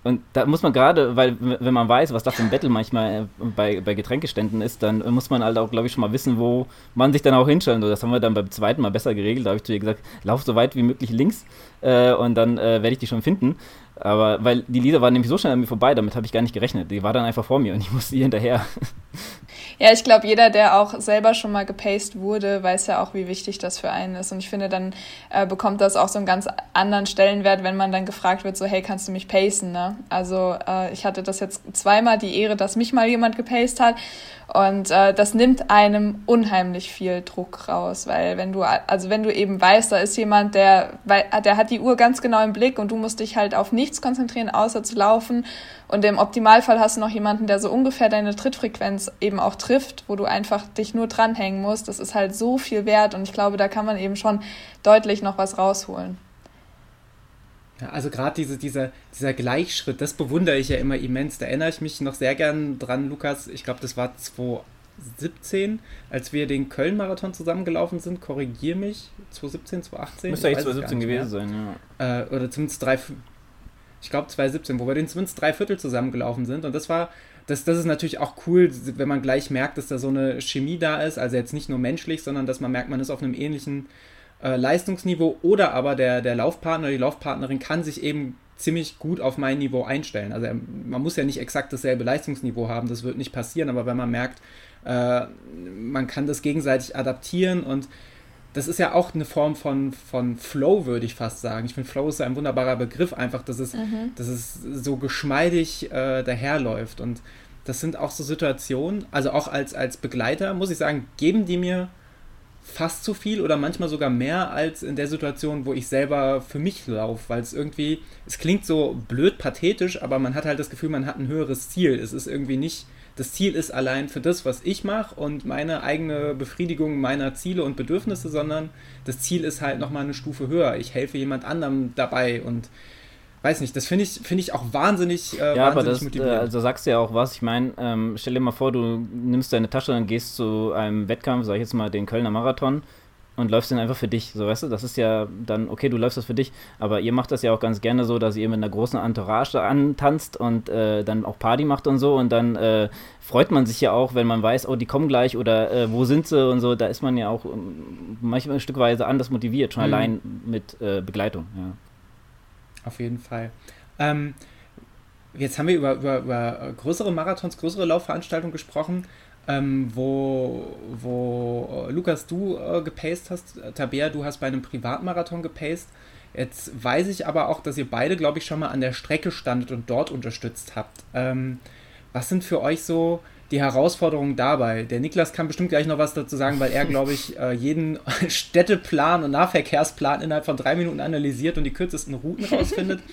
Und da muss man gerade, weil wenn man weiß, was das ein Battle manchmal äh, bei, bei Getränkeständen ist, dann muss man halt auch, glaube ich, schon mal wissen, wo man sich dann auch hinstellen soll. Das haben wir dann beim zweiten Mal besser geregelt. Da habe ich zu ihr gesagt, lauf so weit wie möglich links äh, und dann äh, werde ich dich schon finden. Aber weil die Lieder waren nämlich so schnell an mir vorbei, damit habe ich gar nicht gerechnet. Die war dann einfach vor mir und ich musste ihr hinterher. Ja, ich glaube, jeder, der auch selber schon mal gepaced wurde, weiß ja auch, wie wichtig das für einen ist. Und ich finde, dann äh, bekommt das auch so einen ganz anderen Stellenwert, wenn man dann gefragt wird, so, hey, kannst du mich pacen? Ne? Also äh, ich hatte das jetzt zweimal die Ehre, dass mich mal jemand gepaced hat. Und äh, das nimmt einem unheimlich viel Druck raus, weil wenn du, also wenn du eben weißt, da ist jemand, der, der hat die Uhr ganz genau im Blick und du musst dich halt auf nichts konzentrieren, außer zu laufen. Und im Optimalfall hast du noch jemanden, der so ungefähr deine Trittfrequenz eben auch trifft, wo du einfach dich nur dranhängen musst. Das ist halt so viel wert und ich glaube, da kann man eben schon deutlich noch was rausholen. Ja, also gerade diese, dieser, dieser Gleichschritt, das bewundere ich ja immer immens. Da erinnere ich mich noch sehr gern dran, Lukas. Ich glaube, das war 2017, als wir den Köln-Marathon zusammengelaufen sind. Korrigier mich. 2017, 2018? Müsste eigentlich 2017 gewesen sein, ja. Äh, oder zumindest drei. Ich glaube 2017, wo wir den zumindest drei Viertel zusammengelaufen sind. Und das war. Das, das ist natürlich auch cool, wenn man gleich merkt, dass da so eine Chemie da ist. Also jetzt nicht nur menschlich, sondern dass man merkt, man ist auf einem ähnlichen äh, Leistungsniveau oder aber der, der Laufpartner, die Laufpartnerin kann sich eben ziemlich gut auf mein Niveau einstellen. Also man muss ja nicht exakt dasselbe Leistungsniveau haben, das wird nicht passieren, aber wenn man merkt, äh, man kann das gegenseitig adaptieren und das ist ja auch eine Form von, von Flow, würde ich fast sagen. Ich finde, Flow ist ein wunderbarer Begriff, einfach, dass es, mhm. dass es so geschmeidig äh, daherläuft. Und das sind auch so Situationen, also auch als, als Begleiter, muss ich sagen, geben die mir fast so viel oder manchmal sogar mehr als in der Situation, wo ich selber für mich laufe, weil es irgendwie, es klingt so blöd pathetisch, aber man hat halt das Gefühl, man hat ein höheres Ziel. Es ist irgendwie nicht, das Ziel ist allein für das, was ich mache und meine eigene Befriedigung meiner Ziele und Bedürfnisse, sondern das Ziel ist halt nochmal eine Stufe höher. Ich helfe jemand anderem dabei und weiß nicht, das finde ich, find ich auch wahnsinnig, äh, ja, wahnsinnig aber das, motivierend. Äh, also sagst du ja auch was. Ich meine, ähm, stell dir mal vor, du nimmst deine Tasche und gehst zu einem Wettkampf, sag ich jetzt mal den Kölner Marathon und läufst den einfach für dich. So, weißt du, das ist ja dann, okay, du läufst das für dich, aber ihr macht das ja auch ganz gerne so, dass ihr mit einer großen Entourage antanzt und äh, dann auch Party macht und so und dann äh, freut man sich ja auch, wenn man weiß, oh, die kommen gleich oder äh, wo sind sie und so, da ist man ja auch ähm, manchmal ein Stückweise anders motiviert, schon mhm. allein mit äh, Begleitung, ja auf jeden Fall. Ähm, jetzt haben wir über, über, über größere Marathons, größere Laufveranstaltungen gesprochen, ähm, wo, wo äh, Lukas, du äh, gepaced hast, Tabea, du hast bei einem Privatmarathon gepaced. Jetzt weiß ich aber auch, dass ihr beide, glaube ich, schon mal an der Strecke standet und dort unterstützt habt. Ähm, was sind für euch so die Herausforderungen dabei? Der Niklas kann bestimmt gleich noch was dazu sagen, weil er, glaube ich, äh, jeden Städteplan und Nahverkehrsplan innerhalb von drei Minuten analysiert und die kürzesten Routen rausfindet.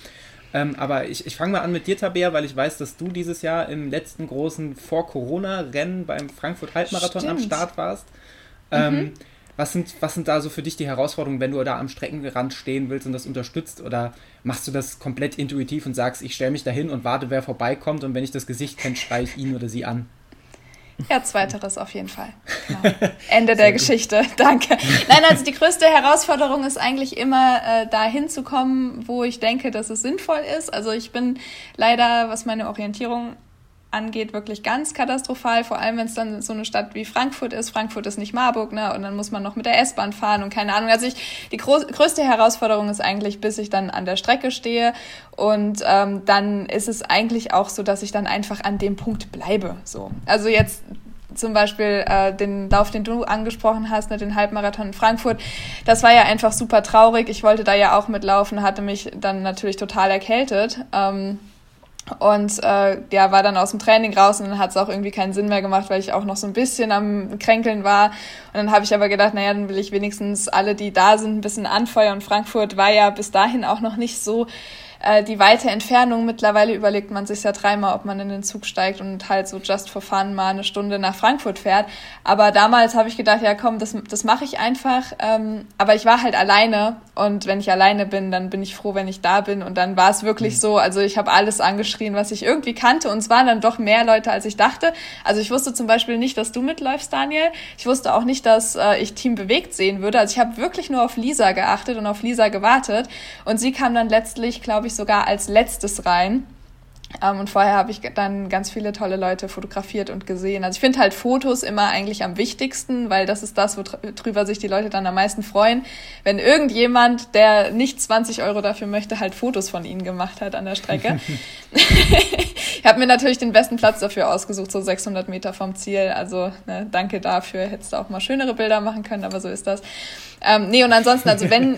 ähm, aber ich, ich fange mal an mit dir, Tabea, weil ich weiß, dass du dieses Jahr im letzten großen Vor-Corona-Rennen beim Frankfurt-Halbmarathon am Start warst. Ähm, mhm. Was sind, was sind da so für dich die Herausforderungen, wenn du da am Streckenrand stehen willst und das unterstützt? Oder machst du das komplett intuitiv und sagst, ich stelle mich dahin und warte, wer vorbeikommt und wenn ich das Gesicht kenne, schreie ich ihn oder sie an? Ja, zweiteres auf jeden Fall. Genau. Ende der Geschichte. Danke. Nein, also die größte Herausforderung ist eigentlich immer, äh, dahin zu kommen, wo ich denke, dass es sinnvoll ist. Also ich bin leider, was meine Orientierung angeht, wirklich ganz katastrophal, vor allem wenn es dann so eine Stadt wie Frankfurt ist. Frankfurt ist nicht Marburg, ne? Und dann muss man noch mit der S-Bahn fahren und keine Ahnung. Also ich, die größte Herausforderung ist eigentlich, bis ich dann an der Strecke stehe. Und ähm, dann ist es eigentlich auch so, dass ich dann einfach an dem Punkt bleibe. So. Also jetzt zum Beispiel äh, den Lauf, den du angesprochen hast, ne, den Halbmarathon in Frankfurt, das war ja einfach super traurig. Ich wollte da ja auch mitlaufen, hatte mich dann natürlich total erkältet. Ähm, und äh, ja, war dann aus dem Training raus und dann hat es auch irgendwie keinen Sinn mehr gemacht, weil ich auch noch so ein bisschen am Kränkeln war. Und dann habe ich aber gedacht, naja, dann will ich wenigstens alle, die da sind, ein bisschen anfeuern. Frankfurt war ja bis dahin auch noch nicht so äh, die weite Entfernung. Mittlerweile überlegt man sich ja dreimal, ob man in den Zug steigt und halt so just for fun mal eine Stunde nach Frankfurt fährt. Aber damals habe ich gedacht, ja komm, das, das mache ich einfach. Ähm, aber ich war halt alleine und wenn ich alleine bin, dann bin ich froh, wenn ich da bin. Und dann war es wirklich mhm. so, also ich habe alles angeschrien, was ich irgendwie kannte und es waren dann doch mehr Leute, als ich dachte. Also ich wusste zum Beispiel nicht, dass du mitläufst, Daniel. Ich wusste auch nicht, dass äh, ich Team bewegt sehen würde. Also ich habe wirklich nur auf Lisa geachtet und auf Lisa gewartet. Und sie kam dann letztlich, glaube ich, ich sogar als letztes rein. Ähm, und vorher habe ich dann ganz viele tolle Leute fotografiert und gesehen. Also ich finde halt Fotos immer eigentlich am wichtigsten, weil das ist das, worüber sich die Leute dann am meisten freuen. Wenn irgendjemand, der nicht 20 Euro dafür möchte, halt Fotos von ihnen gemacht hat an der Strecke. ich habe mir natürlich den besten Platz dafür ausgesucht, so 600 Meter vom Ziel. Also ne, danke dafür. Hättest du auch mal schönere Bilder machen können, aber so ist das. Ähm, nee, und ansonsten, also wenn,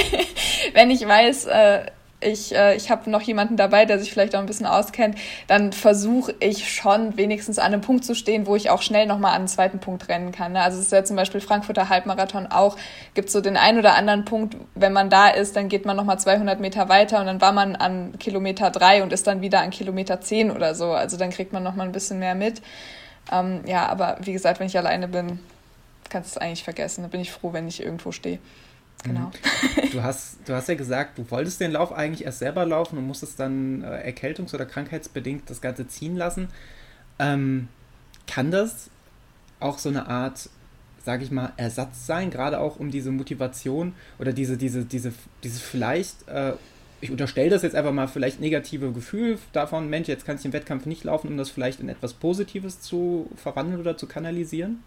wenn ich weiß, äh, ich, äh, ich habe noch jemanden dabei, der sich vielleicht auch ein bisschen auskennt, dann versuche ich schon wenigstens an einem Punkt zu stehen, wo ich auch schnell nochmal an einen zweiten Punkt rennen kann. Ne? Also es ist ja zum Beispiel Frankfurter Halbmarathon auch, gibt so den einen oder anderen Punkt, wenn man da ist, dann geht man nochmal 200 Meter weiter und dann war man an Kilometer drei und ist dann wieder an Kilometer zehn oder so. Also dann kriegt man nochmal ein bisschen mehr mit. Ähm, ja, aber wie gesagt, wenn ich alleine bin, kannst du es eigentlich vergessen. Da bin ich froh, wenn ich irgendwo stehe. Genau. Du hast, du hast ja gesagt, du wolltest den Lauf eigentlich erst selber laufen und musstest dann äh, erkältungs- oder krankheitsbedingt das Ganze ziehen lassen. Ähm, kann das auch so eine Art, sage ich mal, Ersatz sein, gerade auch um diese Motivation oder diese, diese, diese, dieses vielleicht, äh, ich unterstelle das jetzt einfach mal, vielleicht negative Gefühl davon, Mensch, jetzt kann ich den Wettkampf nicht laufen, um das vielleicht in etwas Positives zu verwandeln oder zu kanalisieren?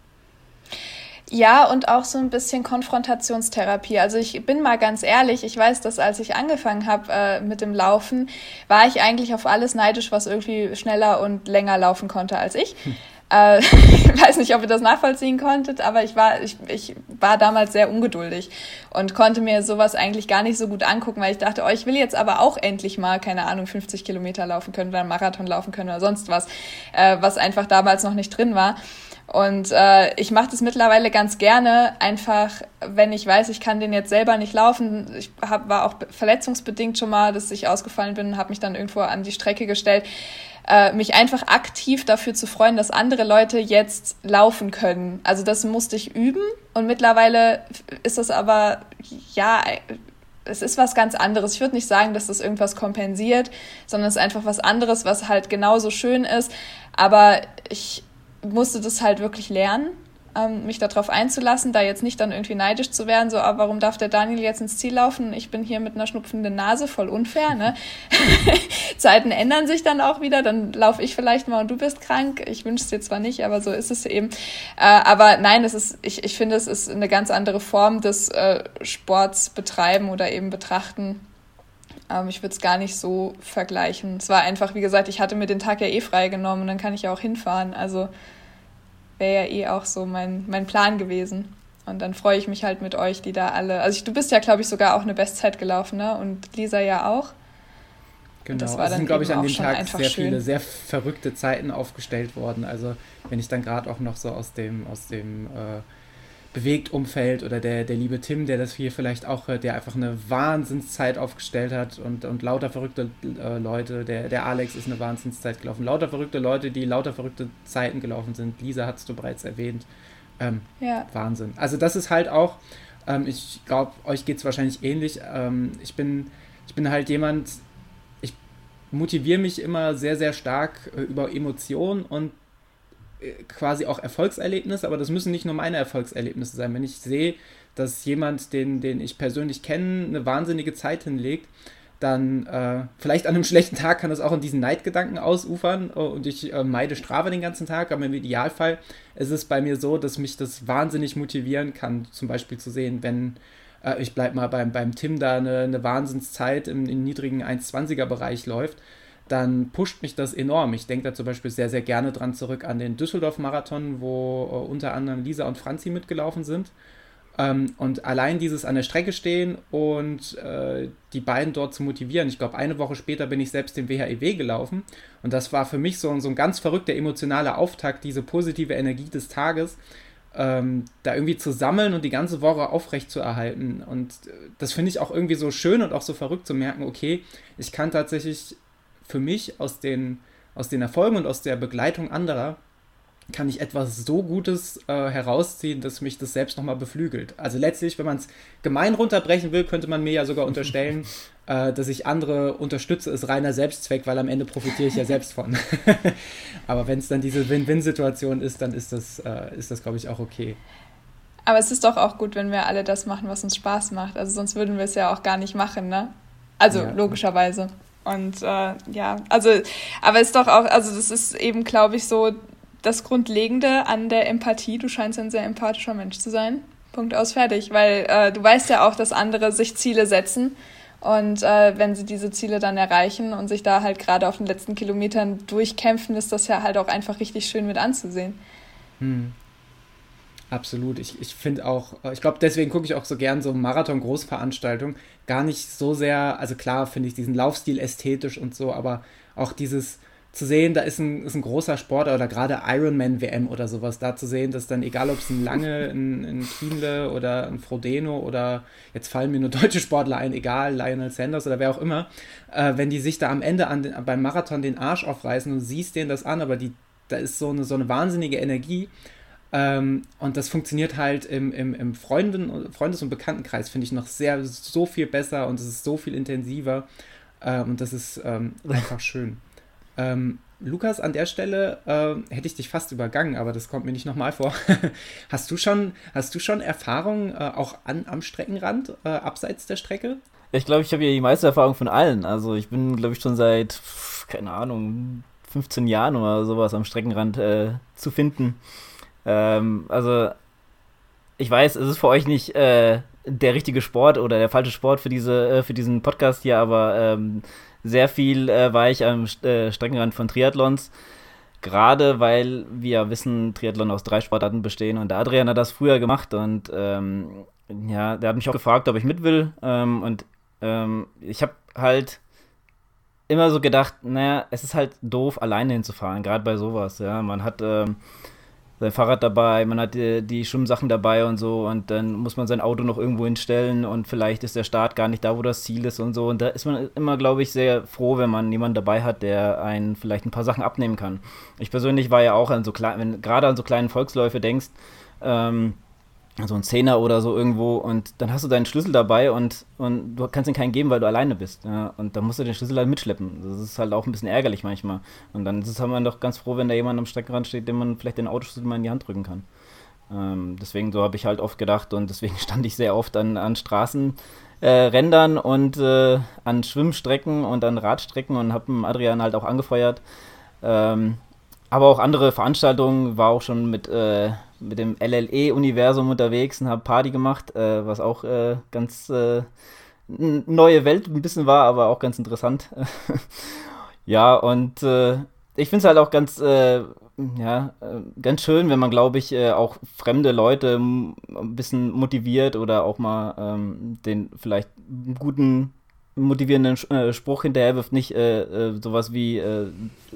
Ja, und auch so ein bisschen Konfrontationstherapie. Also ich bin mal ganz ehrlich, ich weiß, dass als ich angefangen habe äh, mit dem Laufen, war ich eigentlich auf alles neidisch, was irgendwie schneller und länger laufen konnte als ich. Hm. Äh, ich weiß nicht, ob ihr das nachvollziehen konntet, aber ich war, ich, ich war damals sehr ungeduldig und konnte mir sowas eigentlich gar nicht so gut angucken, weil ich dachte, oh, ich will jetzt aber auch endlich mal, keine Ahnung, 50 Kilometer laufen können oder einen Marathon laufen können oder sonst was, äh, was einfach damals noch nicht drin war. Und äh, ich mache das mittlerweile ganz gerne, einfach wenn ich weiß, ich kann den jetzt selber nicht laufen. Ich hab, war auch verletzungsbedingt schon mal, dass ich ausgefallen bin, habe mich dann irgendwo an die Strecke gestellt, äh, mich einfach aktiv dafür zu freuen, dass andere Leute jetzt laufen können. Also das musste ich üben und mittlerweile ist das aber, ja, es ist was ganz anderes. Ich würde nicht sagen, dass das irgendwas kompensiert, sondern es ist einfach was anderes, was halt genauso schön ist. Aber ich musste das halt wirklich lernen, ähm, mich darauf einzulassen, da jetzt nicht dann irgendwie neidisch zu werden, so, aber ah, warum darf der Daniel jetzt ins Ziel laufen? Ich bin hier mit einer schnupfenden Nase, voll unfair, ne? Zeiten ändern sich dann auch wieder, dann laufe ich vielleicht mal und du bist krank. Ich wünsche es dir zwar nicht, aber so ist es eben. Äh, aber nein, es ist, ich, ich finde, es ist eine ganz andere Form des äh, Sports betreiben oder eben betrachten. Ähm, ich würde es gar nicht so vergleichen. Es war einfach, wie gesagt, ich hatte mir den Tag ja eh freigenommen und dann kann ich ja auch hinfahren. Also wäre ja eh auch so mein, mein Plan gewesen. Und dann freue ich mich halt mit euch, die da alle. Also ich, du bist ja, glaube ich, sogar auch eine Bestzeit gelaufen, ne? Und Lisa ja auch. Genau, das war es sind, glaube ich, an dem Tag sehr schön. viele, sehr verrückte Zeiten aufgestellt worden. Also wenn ich dann gerade auch noch so aus dem, aus dem äh, bewegt Umfeld oder der, der liebe Tim, der das hier vielleicht auch hört, der einfach eine Wahnsinnszeit aufgestellt hat und, und lauter verrückte äh, Leute, der, der Alex ist eine Wahnsinnszeit gelaufen, lauter verrückte Leute, die lauter verrückte Zeiten gelaufen sind. Lisa hast du bereits erwähnt. Ähm, ja. Wahnsinn. Also das ist halt auch, ähm, ich glaube, euch geht es wahrscheinlich ähnlich. Ähm, ich, bin, ich bin halt jemand, ich motiviere mich immer sehr, sehr stark äh, über Emotionen und quasi auch Erfolgserlebnis, aber das müssen nicht nur meine Erfolgserlebnisse sein. Wenn ich sehe, dass jemand, den, den ich persönlich kenne, eine wahnsinnige Zeit hinlegt, dann äh, vielleicht an einem schlechten Tag kann das auch in diesen Neidgedanken ausufern äh, und ich äh, meide Strafe den ganzen Tag, aber im Idealfall ist es bei mir so, dass mich das wahnsinnig motivieren kann, zum Beispiel zu sehen, wenn äh, ich bleib mal beim, beim Tim da eine, eine Wahnsinnszeit im, im niedrigen 1,20er Bereich läuft, dann pusht mich das enorm. Ich denke da zum Beispiel sehr, sehr gerne dran zurück an den Düsseldorf-Marathon, wo äh, unter anderem Lisa und Franzi mitgelaufen sind. Ähm, und allein dieses an der Strecke stehen und äh, die beiden dort zu motivieren. Ich glaube, eine Woche später bin ich selbst den WHEW gelaufen. Und das war für mich so, so ein ganz verrückter emotionaler Auftakt, diese positive Energie des Tages. Ähm, da irgendwie zu sammeln und die ganze Woche aufrecht zu erhalten. Und äh, das finde ich auch irgendwie so schön und auch so verrückt zu merken, okay, ich kann tatsächlich für mich aus den, aus den Erfolgen und aus der Begleitung anderer kann ich etwas so Gutes äh, herausziehen, dass mich das selbst nochmal beflügelt. Also letztlich, wenn man es gemein runterbrechen will, könnte man mir ja sogar unterstellen, äh, dass ich andere unterstütze, ist reiner Selbstzweck, weil am Ende profitiere ich ja selbst von. Aber wenn es dann diese Win-Win-Situation ist, dann ist das, äh, ist das glaube ich, auch okay. Aber es ist doch auch gut, wenn wir alle das machen, was uns Spaß macht. Also sonst würden wir es ja auch gar nicht machen, ne? Also ja. logischerweise. Und äh, ja, also, aber ist doch auch, also das ist eben, glaube ich, so das Grundlegende an der Empathie. Du scheinst ein sehr empathischer Mensch zu sein. Punkt aus, fertig. Weil äh, du weißt ja auch, dass andere sich Ziele setzen. Und äh, wenn sie diese Ziele dann erreichen und sich da halt gerade auf den letzten Kilometern durchkämpfen, ist das ja halt auch einfach richtig schön mit anzusehen. Hm. Absolut. Ich, ich finde auch, äh, ich glaube, deswegen gucke ich auch so gern so Marathon-Großveranstaltungen. Gar nicht so sehr, also klar finde ich diesen Laufstil ästhetisch und so, aber auch dieses zu sehen, da ist ein, ist ein großer Sportler oder gerade Ironman WM oder sowas, da zu sehen, dass dann, egal ob es ein Lange, ein, ein Kienle oder ein Frodeno oder jetzt fallen mir nur deutsche Sportler ein, egal, Lionel Sanders oder wer auch immer, äh, wenn die sich da am Ende an den, beim Marathon den Arsch aufreißen und siehst denen das an, aber die, da ist so eine, so eine wahnsinnige Energie Ähm, und das funktioniert halt im, im, im Freunden, Freundes- und Bekanntenkreis, finde ich, noch sehr, so viel besser und es ist so viel intensiver. Ähm, und das ist ähm, einfach schön. Ähm, Lukas, an der Stelle äh, hätte ich dich fast übergangen, aber das kommt mir nicht nochmal vor. hast du schon, schon Erfahrung äh, auch an, am Streckenrand, äh, abseits der Strecke? Ich glaube, ich habe ja die meiste Erfahrung von allen. Also ich bin, glaube ich, schon seit, keine Ahnung, 15 Jahren oder sowas am Streckenrand äh, zu finden. Ähm, also ich weiß, es ist für euch nicht äh, der richtige Sport oder der falsche Sport für, diese, äh, für diesen Podcast hier, aber ähm, sehr viel äh, war ich am äh, Streckenrand von Triathlons. Gerade weil wir wissen, Triathlon aus drei Sportarten bestehen und der Adrian hat das früher gemacht und ähm, ja, der hat mich auch gefragt, ob ich mit will. Ähm, und ähm, ich habe halt immer so gedacht, naja, es ist halt doof, alleine hinzufahren, gerade bei sowas. Ja, man hat ähm, sein Fahrrad dabei, man hat die, die Schwimmsachen dabei und so und dann muss man sein Auto noch irgendwo hinstellen und vielleicht ist der Start gar nicht da, wo das Ziel ist und so. Und da ist man immer, glaube ich, sehr froh, wenn man jemanden dabei hat, der einen vielleicht ein paar Sachen abnehmen kann. Ich persönlich war ja auch an so kleinen, wenn gerade an so kleinen Volksläufe denkst, ähm, so ein Zehner oder so irgendwo und dann hast du deinen Schlüssel dabei und, und du kannst ihn keinen geben, weil du alleine bist. Ja? Und dann musst du den Schlüssel halt mitschleppen. Das ist halt auch ein bisschen ärgerlich manchmal. Und dann ist man doch ganz froh, wenn da jemand am Streckenrand steht, dem man vielleicht den Autoschlüssel mal in die Hand drücken kann. Ähm, deswegen, so habe ich halt oft gedacht und deswegen stand ich sehr oft an, an Straßenrändern äh, und äh, an Schwimmstrecken und an Radstrecken und habe Adrian halt auch angefeuert. Ähm, aber auch andere Veranstaltungen, war auch schon mit, äh, mit dem LLE-Universum unterwegs und habe Party gemacht, äh, was auch äh, ganz äh, neue Welt ein bisschen war, aber auch ganz interessant. ja, und äh, ich finde es halt auch ganz, äh, ja, ganz schön, wenn man, glaube ich, auch fremde Leute ein bisschen motiviert oder auch mal ähm, den vielleicht guten motivierenden äh, Spruch hinterher wirft, nicht äh, äh, sowas wie äh,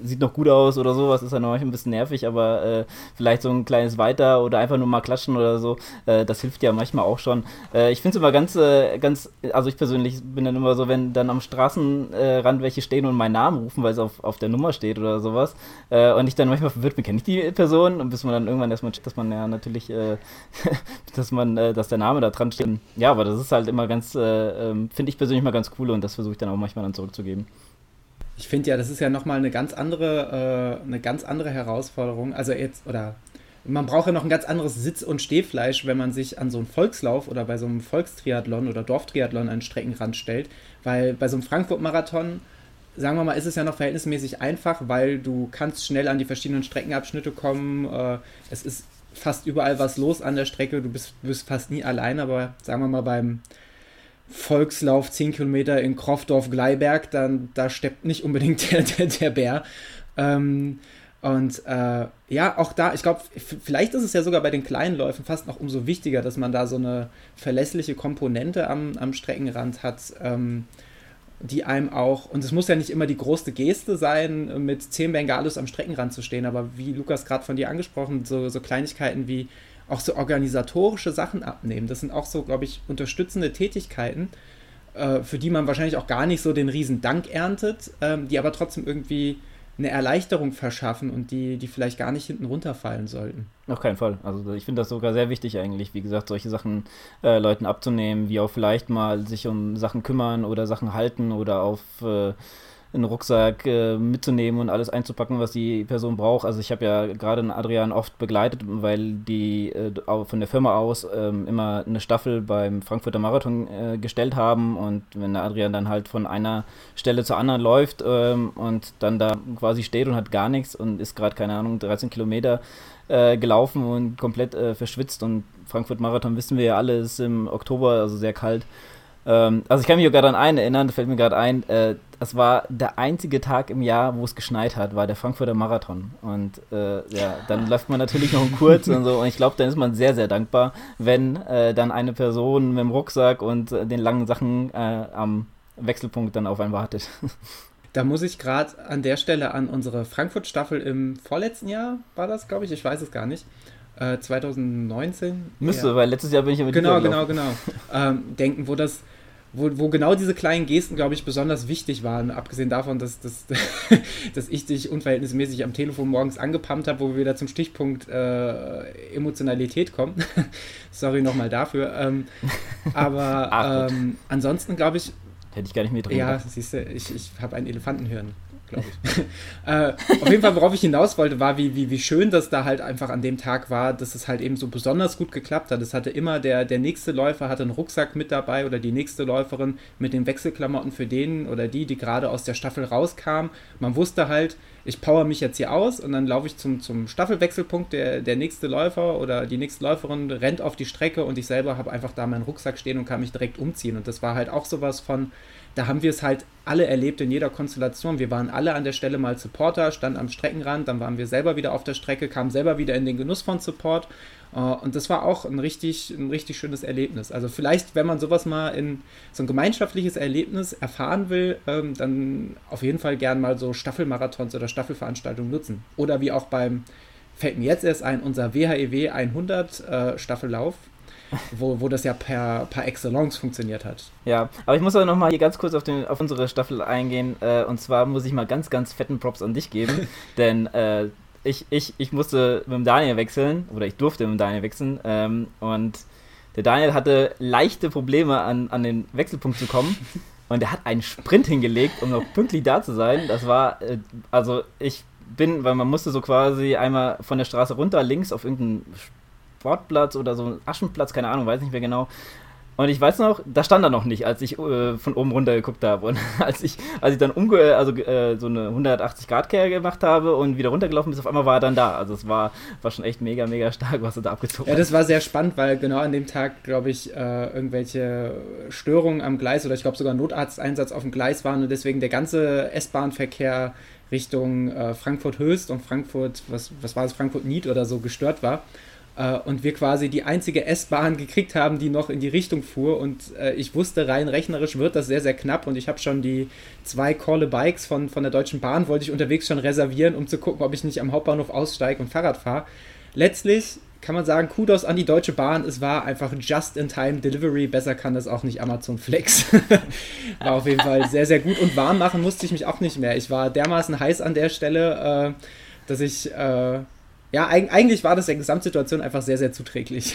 sieht noch gut aus oder sowas, ist ja noch ein bisschen nervig, aber äh, vielleicht so ein kleines Weiter oder einfach nur mal klatschen oder so, äh, das hilft ja manchmal auch schon. ich finde es immer ganz, ganz, also ich persönlich bin dann immer so, wenn dann am Straßenrand welche stehen und meinen Namen rufen, weil es auf, auf der Nummer steht oder sowas, und ich dann manchmal verwirrt bin, kenne ich die Person und bis man dann irgendwann erstmal checkt, dass man ja natürlich, dass man, dass der Name da dran steht. Ja, aber das ist halt immer ganz, ähm, finde ich persönlich mal ganz cool und das versuche ich dann auch manchmal dann zurückzugeben. Ich finde ja, das ist ja nochmal eine ganz andere, äh, eine ganz andere Herausforderung. Also jetzt, oder man braucht ja noch ein ganz anderes Sitz- und Stehfleisch, wenn man sich an so einen Volkslauf oder bei so einem Volkstriathlon oder Dorftriathlon an Streckenrand stellt. Weil bei so einem Frankfurt-Marathon, sagen wir mal, ist es ja noch verhältnismäßig einfach, weil du kannst schnell an die verschiedenen Streckenabschnitte kommen. Äh, es ist fast überall was los an der Strecke. Du bist, bist fast nie allein, aber sagen wir mal beim Volkslauf 10 Kilometer in Krofdorf-Gleiberg, dann da steppt nicht unbedingt der, der, der Bär. Ähm, und äh, ja, auch da, ich glaube, vielleicht ist es ja sogar bei den kleinen Läufen fast noch umso wichtiger, dass man da so eine verlässliche Komponente am, am Streckenrand hat, ähm, die einem auch, und es muss ja nicht immer die große Geste sein, mit 10 Bengalos am Streckenrand zu stehen, aber wie Lukas gerade von dir angesprochen, so, so Kleinigkeiten wie auch so organisatorische Sachen abnehmen. Das sind auch so, glaube ich, unterstützende Tätigkeiten, äh, für die man wahrscheinlich auch gar nicht so den riesen Dank erntet, ähm, die aber trotzdem irgendwie eine Erleichterung verschaffen und die, die vielleicht gar nicht hinten runterfallen sollten. Auf keinen Fall. Also ich finde das sogar sehr wichtig eigentlich, wie gesagt, solche Sachen äh, Leuten abzunehmen, wie auch vielleicht mal sich um Sachen kümmern oder Sachen halten oder auf äh, einen Rucksack äh, mitzunehmen und alles einzupacken, was die Person braucht. Also ich habe ja gerade einen Adrian oft begleitet, weil die äh, von der Firma aus äh, immer eine Staffel beim Frankfurter Marathon äh, gestellt haben und wenn der Adrian dann halt von einer Stelle zur anderen läuft ähm, und dann da quasi steht und hat gar nichts und ist gerade, keine Ahnung, 13 Kilometer äh, gelaufen und komplett äh, verschwitzt und Frankfurt Marathon wissen wir ja alle, ist im Oktober, also sehr kalt. Ähm, also ich kann mich gerade an einen erinnern, fällt mir gerade ein, äh, das war der einzige Tag im Jahr, wo es geschneit hat, war der Frankfurter Marathon. Und äh, ja, dann läuft man natürlich noch kurz und so. Und ich glaube, dann ist man sehr, sehr dankbar, wenn äh, dann eine Person mit dem Rucksack und äh, den langen Sachen äh, am Wechselpunkt dann auf einen wartet. Da muss ich gerade an der Stelle an unsere Frankfurt-Staffel im vorletzten Jahr, war das, glaube ich, ich weiß es gar nicht, 2019. Müsste, ja. weil letztes Jahr bin ich ja mit Genau, genau, genau. Ähm, denken, wo das wo, wo genau diese kleinen Gesten, glaube ich, besonders wichtig waren, abgesehen davon, dass, dass, dass ich dich unverhältnismäßig am Telefon morgens angepumpt habe, wo wir wieder zum Stichpunkt äh, Emotionalität kommen. Sorry nochmal dafür. Ähm, aber Ach, ähm, ansonsten, glaube ich. Hätte ich gar nicht mehr drin. Ja, siehst du, ich, ich habe ein Elefantenhirn glaube ich. äh, auf jeden Fall, worauf ich hinaus wollte, war, wie, wie, wie schön das da halt einfach an dem Tag war, dass es halt eben so besonders gut geklappt hat. Es hatte immer der, der nächste Läufer hatte einen Rucksack mit dabei oder die nächste Läuferin mit den Wechselklamotten für den oder die, die gerade aus der Staffel rauskam. Man wusste halt, ich power mich jetzt hier aus und dann laufe ich zum, zum Staffelwechselpunkt. Der, der nächste Läufer oder die nächste Läuferin rennt auf die Strecke und ich selber habe einfach da meinen Rucksack stehen und kann mich direkt umziehen. Und das war halt auch sowas von, da haben wir es halt alle erlebt in jeder Konstellation. Wir waren alle an der Stelle mal Supporter, standen am Streckenrand, dann waren wir selber wieder auf der Strecke, kamen selber wieder in den Genuss von Support. Äh, und das war auch ein richtig, ein richtig schönes Erlebnis. Also vielleicht, wenn man sowas mal in so ein gemeinschaftliches Erlebnis erfahren will, ähm, dann auf jeden Fall gern mal so Staffelmarathons oder Staffelveranstaltungen nutzen. Oder wie auch beim, fällt mir jetzt erst ein, unser WHEW 100 äh, Staffellauf wo, wo das ja per, per Excellence funktioniert hat. Ja, aber ich muss aber nochmal hier ganz kurz auf, den, auf unsere Staffel eingehen. Äh, und zwar muss ich mal ganz, ganz fetten Props an dich geben. denn äh, ich, ich, ich musste mit dem Daniel wechseln, oder ich durfte mit dem Daniel wechseln. Ähm, und der Daniel hatte leichte Probleme, an, an den Wechselpunkt zu kommen. Und er hat einen Sprint hingelegt, um noch pünktlich da zu sein. Das war, äh, also ich bin, weil man musste so quasi einmal von der Straße runter links auf irgendeinen Sportplatz oder so ein Aschenplatz, keine Ahnung, weiß nicht mehr genau. Und ich weiß noch, da stand er noch nicht, als ich äh, von oben runter geguckt habe. Und als ich, als ich dann umge also äh, so eine 180-Grad-Kehr gemacht habe und wieder runtergelaufen bin, auf einmal war er dann da. Also es war, war schon echt mega, mega stark, was er da abgezogen hat. Ja, das war sehr spannend, weil genau an dem Tag, glaube ich, äh, irgendwelche Störungen am Gleis oder ich glaube sogar Notarzteinsatz auf dem Gleis waren und deswegen der ganze S-Bahn-Verkehr Richtung äh, Frankfurt-Höchst und Frankfurt, was, was war es, Frankfurt-Nied oder so gestört war äh, und wir quasi die einzige S-Bahn gekriegt haben, die noch in die Richtung fuhr. Und äh, ich wusste, rein rechnerisch wird das sehr, sehr knapp. Und ich habe schon die zwei Call Bikes von, von der Deutschen Bahn, wollte ich unterwegs schon reservieren, um zu gucken, ob ich nicht am Hauptbahnhof aussteige und Fahrrad fahre. Letztlich kann man sagen, Kudos an die Deutsche Bahn. Es war einfach Just-in-Time Delivery. Besser kann das auch nicht Amazon Flex. war auf jeden Fall sehr, sehr gut. Und warm machen musste ich mich auch nicht mehr. Ich war dermaßen heiß an der Stelle, äh, dass ich äh, ja, eigentlich war das der Gesamtsituation einfach sehr, sehr zuträglich.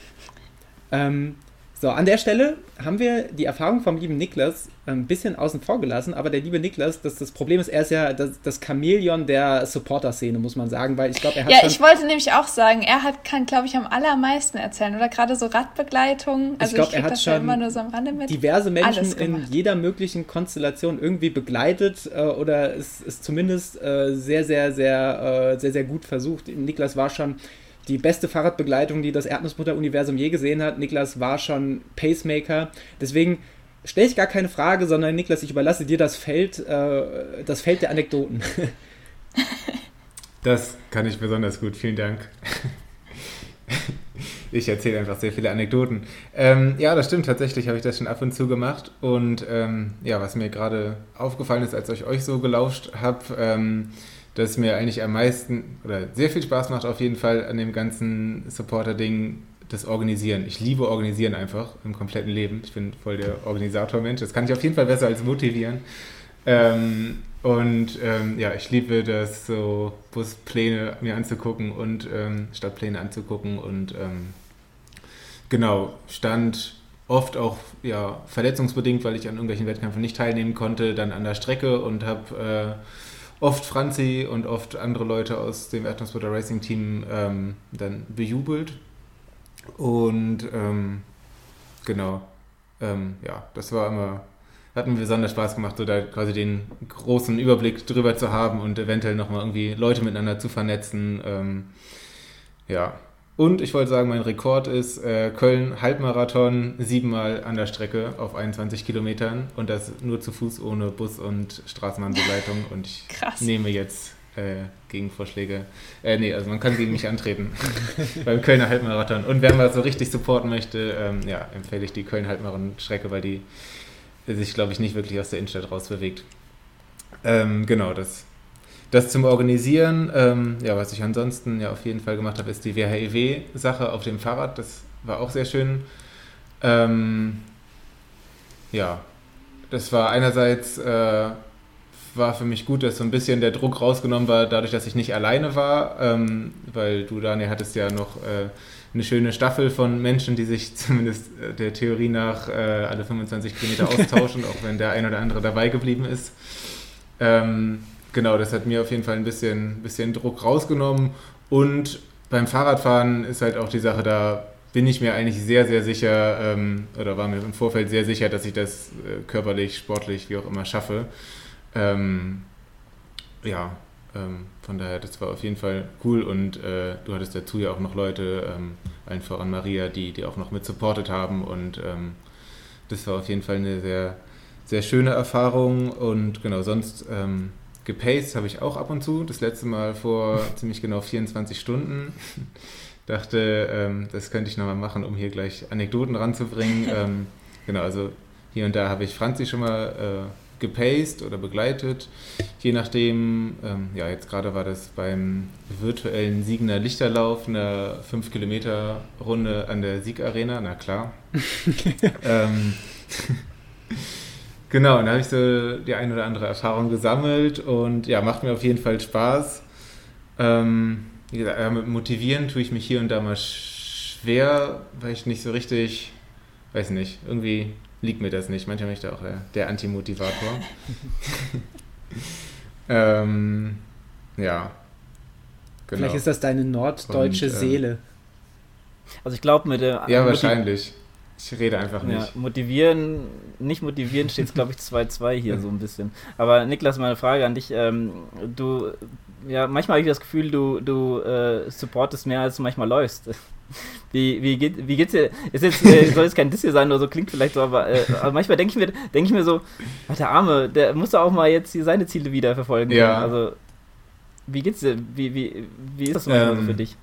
ähm, so, an der Stelle haben wir die Erfahrung vom lieben Niklas ein bisschen außen vor gelassen, aber der liebe Niklas, das, das Problem ist, er ist ja das, das Chamäleon der Supporter-Szene, muss man sagen, weil ich glaube, er hat. Ja, ich wollte nämlich auch sagen, er hat, kann, glaube ich, am allermeisten erzählen, oder gerade so Radbegleitung. Also ich glaube, er hat schon immer nur so am Rande mit. diverse Menschen in jeder möglichen Konstellation irgendwie begleitet äh, oder es ist zumindest äh, sehr, sehr, sehr, äh, sehr, sehr gut versucht. Niklas war schon die beste Fahrradbegleitung, die das Erdnussbutter-Universum je gesehen hat. Niklas war schon Pacemaker. Deswegen stelle ich gar keine Frage, sondern Niklas, ich überlasse dir das Feld, äh, das Feld der Anekdoten. Das kann ich besonders gut, vielen Dank. Ich erzähle einfach sehr viele Anekdoten. Ähm, ja, das stimmt, tatsächlich habe ich das schon ab und zu gemacht. Und ähm, ja, was mir gerade aufgefallen ist, als ich euch so gelauscht habe, ähm, dass mir eigentlich am meisten oder sehr viel Spaß macht auf jeden Fall an dem ganzen Supporter-Ding das Organisieren. Ich liebe Organisieren einfach im kompletten Leben. Ich bin voll der Organisator-Mensch. Das kann ich auf jeden Fall besser als motivieren. Ähm, und ähm, ja, ich liebe das so Buspläne mir anzugucken und ähm, Stadtpläne anzugucken und ähm, genau, stand oft auch ja, verletzungsbedingt, weil ich an irgendwelchen Wettkämpfen nicht teilnehmen konnte, dann an der Strecke und habe äh, oft Franzi und oft andere Leute aus dem Erdnussbutter Racing Team ähm, dann bejubelt. Und ähm, genau, ähm, ja, das war immer, hat mir besonders Spaß gemacht, so da quasi den großen Überblick drüber zu haben und eventuell nochmal irgendwie Leute miteinander zu vernetzen. Ähm, ja, und ich wollte sagen, mein Rekord ist äh, Köln Halbmarathon siebenmal an der Strecke auf 21 Kilometern und das nur zu Fuß ohne Bus und Straßenbahnbegleitung. Und ich Krass. nehme jetzt äh, Gegenvorschläge. Äh, nee, also man kann gegen mich antreten beim Kölner Halbmarathon. Und wer mal so richtig supporten möchte, ähm, ja, empfehle ich die Köln Halbmarathon-Strecke, weil die sich, glaube ich, nicht wirklich aus der Innenstadt rausbewegt. Ähm, genau, das das zum Organisieren, ähm, ja, was ich ansonsten ja auf jeden Fall gemacht habe, ist die WHEW-Sache auf dem Fahrrad. Das war auch sehr schön. Ähm, ja, das war einerseits äh, war für mich gut, dass so ein bisschen der Druck rausgenommen war, dadurch, dass ich nicht alleine war, ähm, weil du, Daniel, hattest ja noch äh, eine schöne Staffel von Menschen, die sich zumindest äh, der Theorie nach äh, alle 25 Kilometer austauschen, auch wenn der ein oder andere dabei geblieben ist. Ähm, genau, das hat mir auf jeden Fall ein bisschen, bisschen Druck rausgenommen. Und beim Fahrradfahren ist halt auch die Sache, da bin ich mir eigentlich sehr, sehr sicher ähm, oder war mir im Vorfeld sehr sicher, dass ich das äh, körperlich, sportlich, wie auch immer schaffe. Ähm, ja, ähm, von daher, das war auf jeden Fall cool. Und äh, du hattest dazu ja auch noch Leute, ähm, allen voran Maria, die, die auch noch mit supportet haben. Und ähm, das war auf jeden Fall eine sehr, sehr schöne Erfahrung. Und genau, sonst ähm, gepaced habe ich auch ab und zu, das letzte Mal vor ziemlich genau 24 Stunden. Dachte, ähm, das könnte ich nochmal machen, um hier gleich Anekdoten ranzubringen. ähm, genau, also hier und da habe ich Franzi schon mal äh, gepaced oder begleitet, je nachdem. Ähm, ja, jetzt gerade war das beim virtuellen Siegener Lichterlauf, eine 5 Kilometer Runde an der Siegarena, na klar. ähm, genau, und da habe ich so die ein oder andere Erfahrung gesammelt und ja, macht mir auf jeden Fall Spaß. Ähm, wie gesagt, ja, mit Motivieren tue ich mich hier und da mal schwer, weil ich nicht so richtig, weiß nicht, irgendwie liegt mir das nicht. Manchmal bin ich da auch der, der Anti-Motivator. ähm, ja. Genau. Vielleicht ist das deine norddeutsche und, ähm, Seele. Also ich glaube mit der... Ja, wahrscheinlich. Ich rede einfach nicht. Ja, motivieren, nicht motivieren steht es, glaube ich, 2-2 hier so ein bisschen. Aber Niklas, meine Frage an dich. Ähm, du, ja, manchmal habe ich das Gefühl, du, du äh, supportest mehr, als du manchmal läufst. Wie, wie, geht, wie geht's dir? Ist jetzt, äh, soll jetzt kein Diss hier sein oder so, klingt vielleicht so, aber, äh, aber manchmal denke ich, mir, denk ich mir so, der Arme, der muss doch auch mal jetzt hier seine Ziele wieder verfolgen. Ja. Also, wie geht's dir? Wie, wie, wie ist das ähm, so für ähm, dich?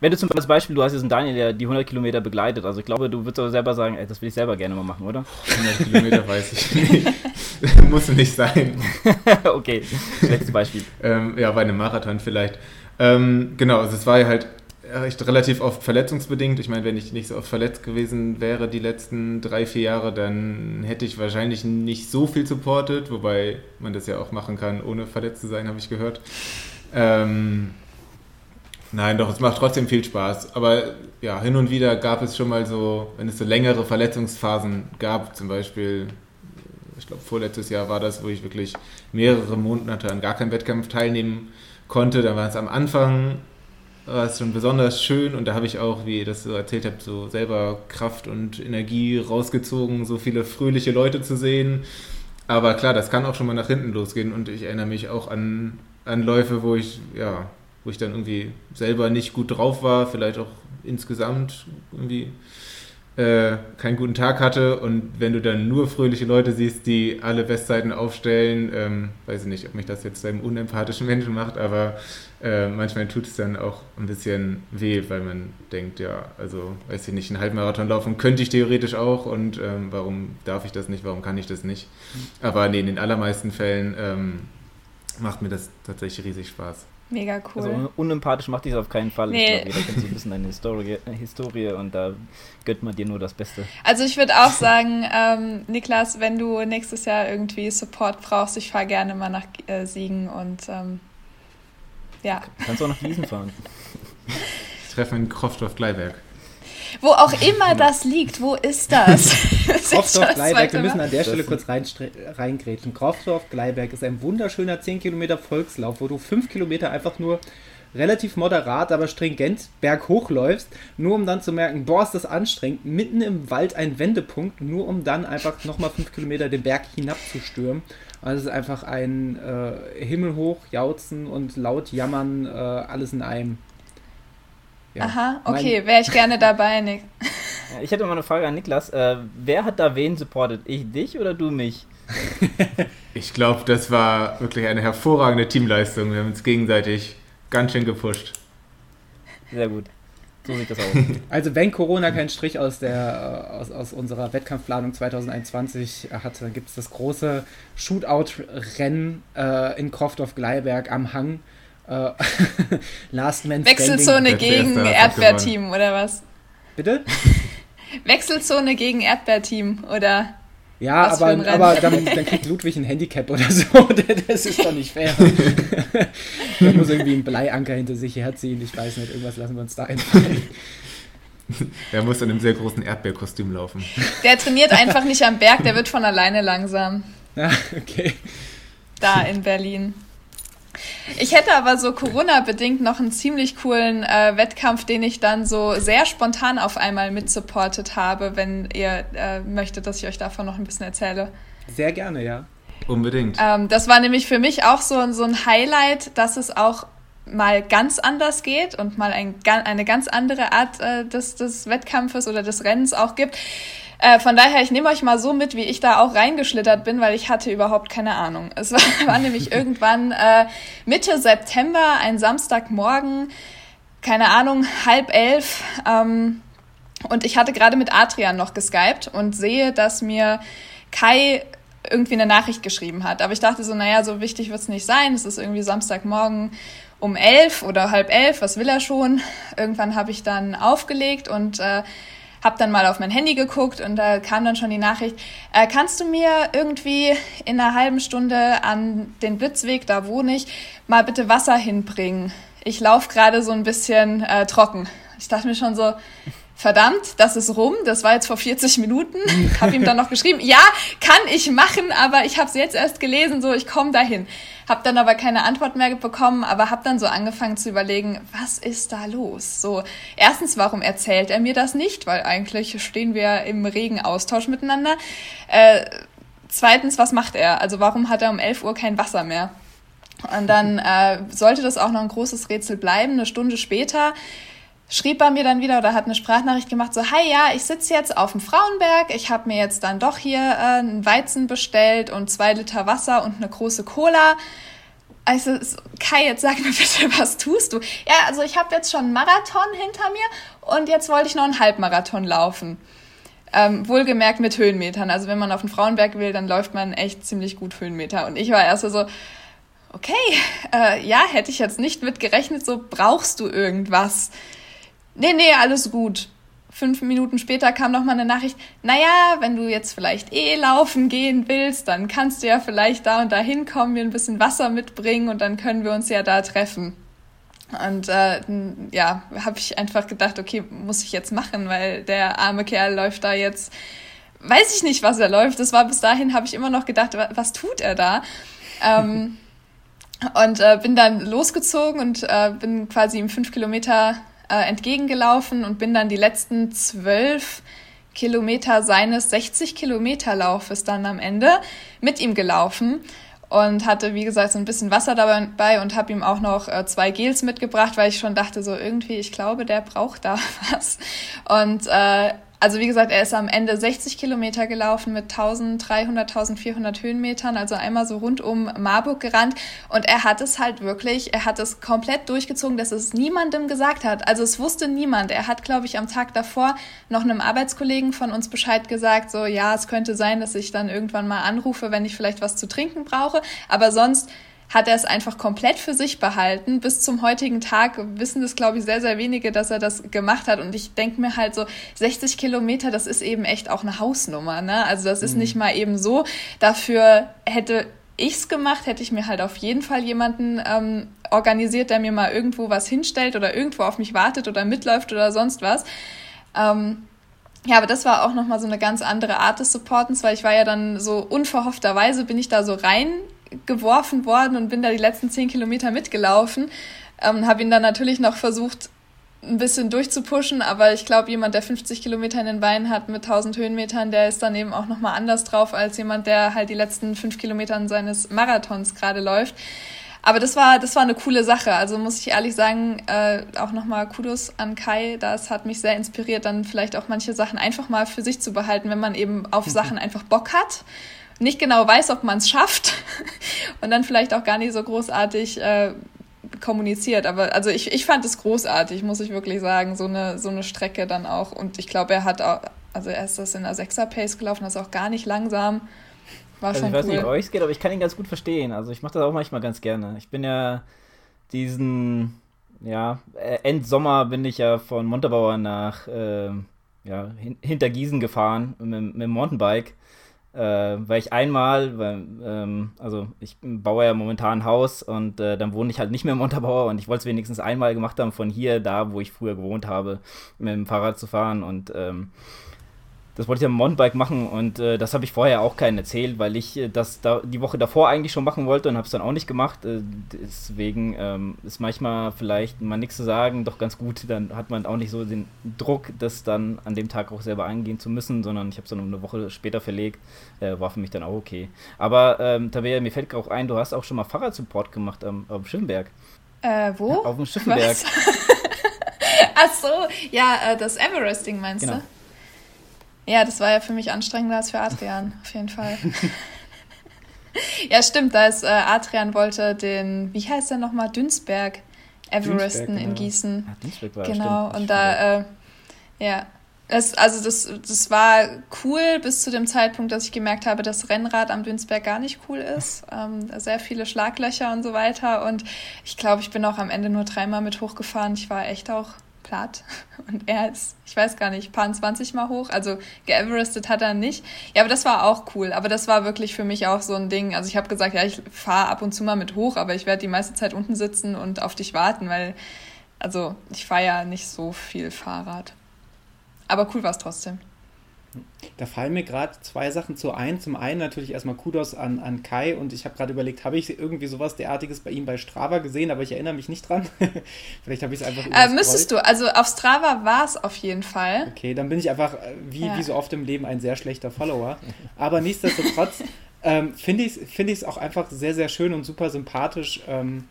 Wenn du zum Beispiel, du hast jetzt einen Daniel, der die 100 Kilometer begleitet, also ich glaube, du würdest auch selber sagen, ey, das will ich selber gerne mal machen, oder? 100 Kilometer weiß ich nicht. Muss nicht sein. okay, schlechtes Beispiel. ähm, ja, bei einem Marathon vielleicht. Ähm, genau, also es war ja halt echt relativ oft verletzungsbedingt. Ich meine, wenn ich nicht so oft verletzt gewesen wäre die letzten drei, vier Jahre, dann hätte ich wahrscheinlich nicht so viel supportet, wobei man das ja auch machen kann, ohne verletzt zu sein, habe ich gehört. Ähm, nein, doch, es macht trotzdem viel Spaß. Aber ja, hin und wieder gab es schon mal so, wenn es so längere Verletzungsphasen gab, zum Beispiel, ich glaube, vorletztes Jahr war das, wo ich wirklich mehrere Monate an gar keinem Wettkampf teilnehmen konnte. Da war es am Anfang war es schon besonders schön und da habe ich auch, wie ihr das so erzählt habt, so selber Kraft und Energie rausgezogen, so viele fröhliche Leute zu sehen. Aber klar, das kann auch schon mal nach hinten losgehen und ich erinnere mich auch an, an Läufe, wo ich, ja, wo ich dann irgendwie selber nicht gut drauf war, vielleicht auch insgesamt irgendwie äh, keinen guten Tag hatte und wenn du dann nur fröhliche Leute siehst, die alle Bestzeiten aufstellen, ähm, weiß ich nicht, ob mich das jetzt zu einem unempathischen Menschen macht, aber äh, manchmal tut es dann auch ein bisschen weh, weil man denkt, ja, also weiß ich nicht, einen Halbmarathon laufen könnte ich theoretisch auch und ähm, warum darf ich das nicht, warum kann ich das nicht? Aber nee, in den allermeisten Fällen ähm, macht mir das tatsächlich riesig Spaß. Mega cool. Also unempathisch macht dies auf keinen Fall. Nee. Ich glaube, jeder kennt so ein bisschen deine Historie, Historie und da gönnt man dir nur das Beste. Also ich würde auch sagen, ähm, Niklas, wenn du nächstes Jahr irgendwie Support brauchst, ich fahre gerne mal nach äh, Siegen und ähm, ja. Kannst du auch nach Gießen fahren. ich treffe in Kroftorf-Gleiberg. Wo auch immer das liegt, wo ist das? Kroftorf Gleiberg, wir müssen an der Stelle kurz reingrätschen. Kroftorf Gleiberg ist ein wunderschöner 10 Kilometer Volkslauf, wo du 5 Kilometer einfach nur relativ moderat, aber stringent berghoch läufst, nur um dann zu merken, boah, ist das anstrengend, mitten im Wald ein Wendepunkt, nur um dann einfach nochmal 5 Kilometer den Berg hinabzustürmen. Also es ist einfach ein äh, himmelhoch jauzen und laut jammern, äh, alles in einem. Ja. Aha, okay, wäre ich gerne dabei, Nick. Ich hätte mal eine Frage an Niklas. Äh, wer hat da wen supportet? Ich dich oder du mich? ich glaube, das war wirklich eine hervorragende Teamleistung. Wir haben uns gegenseitig ganz schön gepusht. Sehr gut. So sieht das aus. Also wenn Corona keinen Strich aus, der, aus, aus unserer Wettkampfplanung 2021 hat, dann gibt es das große Shootout-Rennen äh, in Krofthof-Gleiberg am Hang äh, Last Man Wechselzone gegen Erdbeerteam oder was? Bitte? Wechselzone gegen Erdbeerteam, oder? Ja, aber, aber dann, dann, kriegt Ludwig ein Handicap oder so. Das ist doch nicht fair. Der muss irgendwie einen Bleianker hinter sich herziehen. Ich weiß nicht, irgendwas lassen wir uns da einfallen. Er muss in einem sehr großen Erdbeerkostüm laufen. Der trainiert einfach nicht am Berg, der wird von alleine langsam. Ja, okay. Da in Berlin. Ich hätte aber so Corona-bedingt noch einen ziemlich coolen äh, Wettkampf, den ich dann so sehr spontan auf einmal mitsupportet habe, wenn ihr äh, möchtet, dass ich euch davon noch ein bisschen erzähle. Sehr gerne, ja. Unbedingt. Ähm, das war nämlich für mich auch so, so ein Highlight, dass es auch mal ganz anders geht und mal ein, eine ganz andere Art äh, des, des Wettkampfes oder des Rennens auch gibt. Äh, von daher, ich nehme euch mal so mit, wie ich da auch reingeschlittert bin, weil ich hatte überhaupt keine Ahnung. Es war, war nämlich irgendwann äh, Mitte September, ein Samstagmorgen, keine Ahnung, halb elf. Ähm, und ich hatte gerade mit Adrian noch geskypt und sehe, dass mir Kai irgendwie eine Nachricht geschrieben hat. Aber ich dachte so, naja, so wichtig wird's nicht sein. Es ist irgendwie Samstagmorgen um elf oder halb elf, was will er schon? Irgendwann habe ich dann aufgelegt und äh, habe dann mal auf mein Handy geguckt und da kam dann schon die Nachricht, äh, kannst du mir irgendwie in einer halben Stunde an den Blitzweg, da wohne ich, mal bitte Wasser hinbringen? Ich laufe gerade so ein bisschen äh, trocken. Ich dachte mir schon so, verdammt, das ist rum, das war jetzt vor 40 Minuten. Hab ihm dann noch geschrieben, ja, kann ich machen, aber ich habe es jetzt erst gelesen, so ich komme dahin. Hab dann aber keine Antwort mehr bekommen, aber hab dann so angefangen zu überlegen, was ist da los? So, erstens, warum erzählt er mir das nicht? Weil eigentlich stehen wir im regen Austausch miteinander. Äh, zweitens, was macht er? Also warum hat er um 11 Uhr kein Wasser mehr? Und dann äh, sollte das auch noch ein großes Rätsel bleiben. Eine Stunde später schrieb er mir dann wieder oder hat eine Sprachnachricht gemacht, so, hi, ja, ich sitze jetzt auf dem Frauenberg, ich habe mir jetzt dann doch hier äh, einen Weizen bestellt und zwei Liter Wasser und eine große Cola. Also, Kai, jetzt sag mir bitte, was tust du? Ja, also ich habe jetzt schon einen Marathon hinter mir und jetzt wollte ich noch einen Halbmarathon laufen. Ähm, wohlgemerkt mit Höhenmetern. Also wenn man auf den Frauenberg will, dann läuft man echt ziemlich gut Höhenmeter. Und ich war erst so, okay, äh, ja, hätte ich jetzt nicht mit gerechnet, so brauchst du irgendwas. Nee, nee, alles gut. Fünf Minuten später kam noch mal eine Nachricht, naja, wenn du jetzt vielleicht eh laufen gehen willst, dann kannst du ja vielleicht da und da hinkommen, mir ein bisschen Wasser mitbringen und dann können wir uns ja da treffen. Und äh, ja, habe ich einfach gedacht, okay, muss ich jetzt machen, weil der arme Kerl läuft da jetzt, weiß ich nicht, was er läuft. Das war bis dahin, habe ich immer noch gedacht, was tut er da? ähm, und äh, bin dann losgezogen und äh, bin quasi im fünf Kilometer äh, entgegengelaufen und bin dann die letzten zwölf Kilometer seines 60 Kilometer Laufes dann am Ende mit ihm gelaufen und hatte, wie gesagt, so ein bisschen Wasser dabei und habe ihm auch noch äh, zwei Gels mitgebracht, weil ich schon dachte, so irgendwie, ich glaube, der braucht da was. Und äh, also wie gesagt, er ist am Ende 60 Kilometer gelaufen mit 1300, 1400 Höhenmetern, also einmal so rund um Marburg gerannt. Und er hat es halt wirklich, er hat es komplett durchgezogen, dass es niemandem gesagt hat. Also es wusste niemand. Er hat, glaube ich, am Tag davor noch einem Arbeitskollegen von uns Bescheid gesagt, so ja, es könnte sein, dass ich dann irgendwann mal anrufe, wenn ich vielleicht was zu trinken brauche. Aber sonst hat er es einfach komplett für sich behalten. Bis zum heutigen Tag wissen das, glaube ich, sehr, sehr wenige, dass er das gemacht hat. Und ich denke mir halt so, 60 Kilometer, das ist eben echt auch eine Hausnummer. Ne? Also das ist mhm. nicht mal eben so. Dafür hätte ich's gemacht, hätte ich mir halt auf jeden Fall jemanden ähm, organisiert, der mir mal irgendwo was hinstellt oder irgendwo auf mich wartet oder mitläuft oder sonst was. Ähm, ja, aber das war auch nochmal so eine ganz andere Art des Supportens, weil ich war ja dann so unverhoffterweise bin ich da so rein geworfen worden und bin da die letzten zehn Kilometer mitgelaufen. Ähm, habe ihn dann natürlich noch versucht, ein bisschen durchzupushen, aber ich glaube, jemand, der 50 Kilometer in den Beinen hat mit 1000 Höhenmetern, der ist dann eben auch nochmal anders drauf als jemand, der halt die letzten fünf Kilometer seines Marathons gerade läuft. Aber das war, das war eine coole Sache. Also muss ich ehrlich sagen, äh, auch nochmal Kudos an Kai. Das hat mich sehr inspiriert, dann vielleicht auch manche Sachen einfach mal für sich zu behalten, wenn man eben auf Sachen einfach Bock hat nicht genau weiß, ob man es schafft und dann vielleicht auch gar nicht so großartig äh, kommuniziert. Aber also ich, ich fand es großartig, muss ich wirklich sagen, so eine, so eine Strecke dann auch. Und ich glaube, er hat auch, also er ist das in der 6er-Pace gelaufen, das ist auch gar nicht langsam. War also schon ich weiß cool. nicht, wie euch geht, aber ich kann ihn ganz gut verstehen. Also ich mache das auch manchmal ganz gerne. Ich bin ja diesen, ja, Endsommer bin ich ja von Montabaur nach, äh, ja, hin, hinter Gießen gefahren mit, mit dem Mountainbike. Äh, weil ich einmal, weil, ähm, also ich baue ja momentan ein Haus und äh, dann wohne ich halt nicht mehr im Unterbauer und ich wollte es wenigstens einmal gemacht haben, von hier, da, wo ich früher gewohnt habe, mit dem Fahrrad zu fahren und ähm, das wollte ich am Mountainbike machen und äh, das habe ich vorher auch keinen erzählt, weil ich äh, das da die Woche davor eigentlich schon machen wollte und habe es dann auch nicht gemacht. Äh, deswegen ähm, ist manchmal vielleicht mal nichts zu sagen doch ganz gut. Dann hat man auch nicht so den Druck, das dann an dem Tag auch selber eingehen zu müssen, sondern ich habe es dann um eine Woche später verlegt. Äh, war für mich dann auch okay. Aber ähm, Tabea, mir fällt auch ein, du hast auch schon mal Fahrradsupport gemacht am, am Schiffenberg. Äh, wo? Auf dem Schiffenberg. Ach so, ja, äh, das Everesting meinst genau. du? Ja, das war ja für mich anstrengender als für Adrian, auf jeden Fall. ja, stimmt, da ist äh, Adrian wollte den, wie heißt der nochmal, Dünsberg, Everesten Dünsberg, in genau. Gießen. Ja, Dünsberg war Genau, und da, äh, ja, es, also das, das war cool bis zu dem Zeitpunkt, dass ich gemerkt habe, dass Rennrad am Dünsberg gar nicht cool ist. Ähm, sehr viele Schlaglöcher und so weiter. Und ich glaube, ich bin auch am Ende nur dreimal mit hochgefahren. Ich war echt auch platt. Und er ist, ich weiß gar nicht, paar 20 Mal hoch. Also geeverestet hat er nicht. Ja, aber das war auch cool. Aber das war wirklich für mich auch so ein Ding. Also ich habe gesagt, ja, ich fahre ab und zu mal mit hoch, aber ich werde die meiste Zeit unten sitzen und auf dich warten, weil, also ich fahre ja nicht so viel Fahrrad. Aber cool war es trotzdem. Da fallen mir gerade zwei Sachen zu ein. Zum einen natürlich erstmal Kudos an, an Kai und ich habe gerade überlegt, habe ich irgendwie sowas derartiges bei ihm bei Strava gesehen, aber ich erinnere mich nicht dran. Vielleicht habe ich es einfach äh, Müsstest du, also auf Strava war es auf jeden Fall. Okay, dann bin ich einfach, äh, wie, ja. wie so oft im Leben, ein sehr schlechter Follower. Aber nichtsdestotrotz ähm, finde ich es find auch einfach sehr, sehr schön und super sympathisch. Ähm,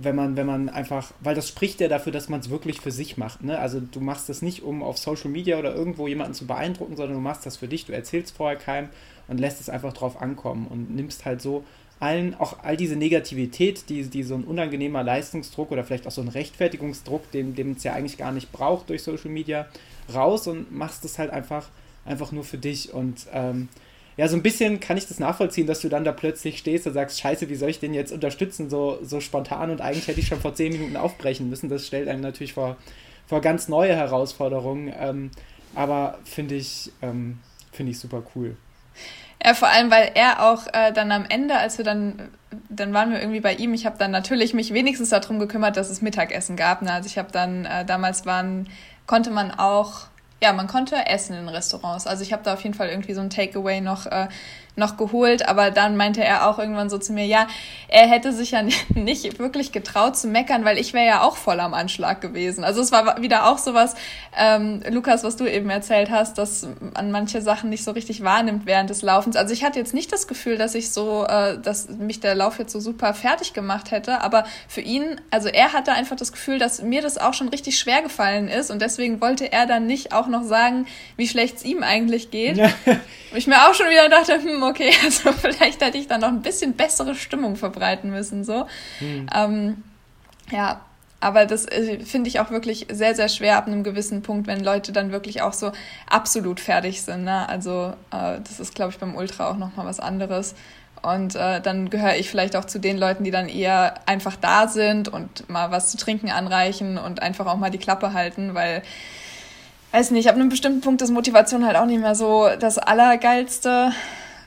wenn man, wenn man einfach, weil das spricht ja dafür, dass man es wirklich für sich macht. Ne? Also du machst das nicht, um auf Social Media oder irgendwo jemanden zu beeindrucken, sondern du machst das für dich, du erzählst vorher keinem und lässt es einfach drauf ankommen und nimmst halt so allen, auch all diese Negativität, die, die so ein unangenehmer Leistungsdruck oder vielleicht auch so ein Rechtfertigungsdruck, den, es ja eigentlich gar nicht braucht durch Social Media, raus und machst es halt einfach, einfach nur für dich und ähm, ja, so ein bisschen kann ich das nachvollziehen, dass du dann da plötzlich stehst und sagst, scheiße, wie soll ich den jetzt unterstützen, so, so spontan und eigentlich hätte ich schon vor zehn Minuten aufbrechen müssen. Das stellt einen natürlich vor, vor ganz neue Herausforderungen. Ähm, aber finde ich, ähm, finde ich super cool. Ja, vor allem, weil er auch äh, dann am Ende, als wir dann, dann waren wir irgendwie bei ihm, ich habe dann natürlich mich wenigstens darum gekümmert, dass es Mittagessen gab. Ne? Also ich habe dann, äh, damals waren, konnte man auch ja, man konnte essen in Restaurants. Also ich habe da auf jeden Fall irgendwie so ein Takeaway noch äh, noch geholt, aber dann meinte er auch irgendwann so zu mir, ja, er hätte sich ja nicht wirklich getraut zu meckern, weil ich wäre ja auch voll am Anschlag gewesen. Also es war wieder auch sowas, ähm, Lukas, was du eben erzählt hast, dass man manche Sachen nicht so richtig wahrnimmt während des Laufens. Also ich hatte jetzt nicht das Gefühl, dass ich so, äh, dass mich der Lauf jetzt so super fertig gemacht hätte, aber für ihn, also er hatte einfach das Gefühl, dass mir das auch schon richtig schwer gefallen ist und deswegen wollte er dann nicht auch noch sagen, wie schlecht es ihm eigentlich geht. Ja. ich mir auch schon wieder dachte, hm, okay, also vielleicht hätte ich dann noch ein bisschen bessere Stimmung verbreiten müssen, so. Hm. Ähm, ja, aber das äh, finde ich auch wirklich sehr, sehr schwer ab einem gewissen Punkt, wenn Leute dann wirklich auch so absolut fertig sind. Ne? Also äh, das ist, glaube ich, beim Ultra auch nochmal was anderes. Und äh, dann gehöre ich vielleicht auch zu den Leuten, die dann eher einfach da sind und mal was zu trinken anreichen und einfach auch mal die Klappe halten, weil weiß nicht, ab einem bestimmten Punkt ist Motivation halt auch nicht mehr so das Allergeilste.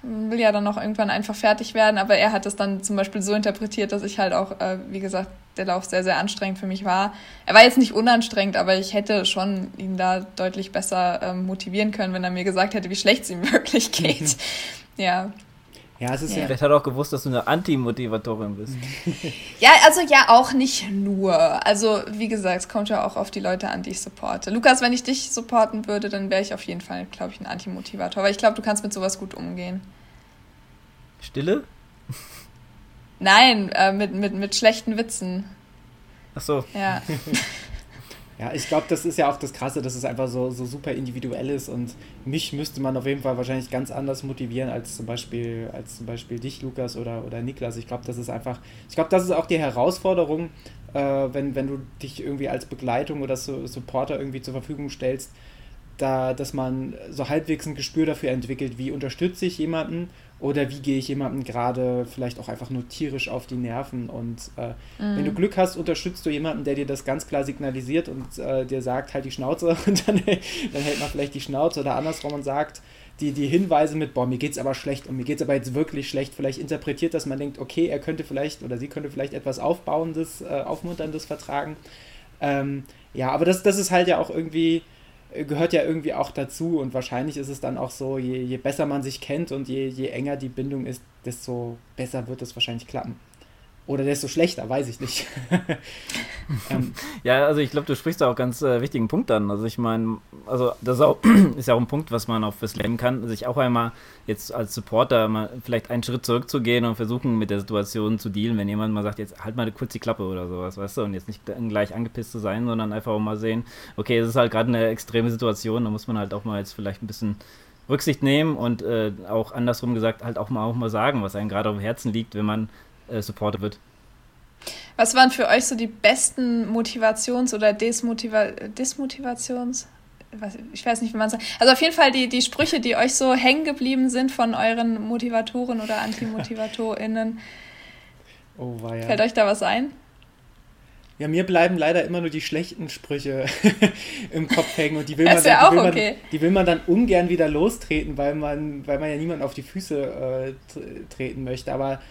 Will ja dann noch irgendwann einfach fertig werden, aber er hat es dann zum Beispiel so interpretiert, dass ich halt auch, äh, wie gesagt, der Lauf sehr, sehr anstrengend für mich war. Er war jetzt nicht unanstrengend, aber ich hätte schon ihn da deutlich besser ähm, motivieren können, wenn er mir gesagt hätte, wie schlecht es ihm wirklich geht. ja, ja, es ist ja. Vielleicht hat er auch gewusst, dass du eine Anti-Motivatorin bist. ja, also ja, auch nicht nur. Also, wie gesagt, es kommt ja auch auf die Leute an, die ich supporte. Lukas, wenn ich dich supporten würde, dann wäre ich auf jeden Fall, glaube ich, ein Anti-Motivator. Weil ich glaube, du kannst mit sowas gut umgehen. Stille? Nein, äh, mit, mit, mit schlechten Witzen. Ach so. Ja. Ja, ich glaube, das ist ja auch das Krasse, dass es einfach so, so super individuell ist und mich müsste man auf jeden Fall wahrscheinlich ganz anders motivieren als zum Beispiel, als zum Beispiel dich, Lukas oder, oder Niklas. Ich glaube, das ist einfach, ich glaube, das ist auch die Herausforderung, äh, wenn, wenn du dich irgendwie als Begleitung oder so, Supporter irgendwie zur Verfügung stellst, da, dass man so halbwegs ein Gespür dafür entwickelt, wie unterstütze ich jemanden oder wie gehe ich jemandem gerade vielleicht auch einfach nur tierisch auf die Nerven. Und äh, mhm. wenn du Glück hast, unterstützt du jemanden, der dir das ganz klar signalisiert und äh, dir sagt, halt die Schnauze und dann, dann hält man vielleicht die Schnauze oder andersrum und sagt, die, die Hinweise mit, boah, mir geht's aber schlecht und mir geht's aber jetzt wirklich schlecht, vielleicht interpretiert, dass man denkt, okay, er könnte vielleicht oder sie könnte vielleicht etwas Aufbauendes, äh, Aufmunterndes vertragen. Ähm, ja, aber das, das ist halt ja auch irgendwie, gehört ja irgendwie auch dazu und wahrscheinlich ist es dann auch so, je, je besser man sich kennt und je, je enger die Bindung ist, desto besser wird es wahrscheinlich klappen. Oder desto schlechter, weiß ich nicht. ähm. Ja, also ich glaube, du sprichst da auch ganz äh, wichtigen Punkt an. Also ich meine, also das ist, auch, ist, ja auch ein Punkt, was man auch fürs Leben kann, sich auch einmal jetzt als Supporter mal vielleicht einen Schritt zurückzugehen und versuchen mit der Situation zu dealen, wenn jemand mal sagt, jetzt halt mal kurz die Klappe oder sowas, weißt du, und jetzt nicht gleich angepisst zu sein, sondern einfach auch mal sehen, okay, es ist halt gerade eine extreme Situation, da muss man halt auch mal jetzt vielleicht ein bisschen Rücksicht nehmen und äh, auch andersrum gesagt halt auch mal auch mal sagen, was einem gerade auf dem Herzen liegt, wenn man äh, supported wird. Was waren für euch so die besten Motivations- oder Desmotiva Desmotivations- ich weiß nicht, wie man sagt. Also auf jeden Fall die, die Sprüche, die euch so hängen geblieben sind von euren Motivatoren oder AntimotivatorInnen. Oh, war ja. Fällt euch da was ein? Ja, mir bleiben leider immer nur die schlechten Sprüche im Kopf hängen und die will, man dann, die, will okay. man, die will man dann ungern wieder lostreten, weil man, weil man ja niemand auf die Füße äh, treten möchte. Aber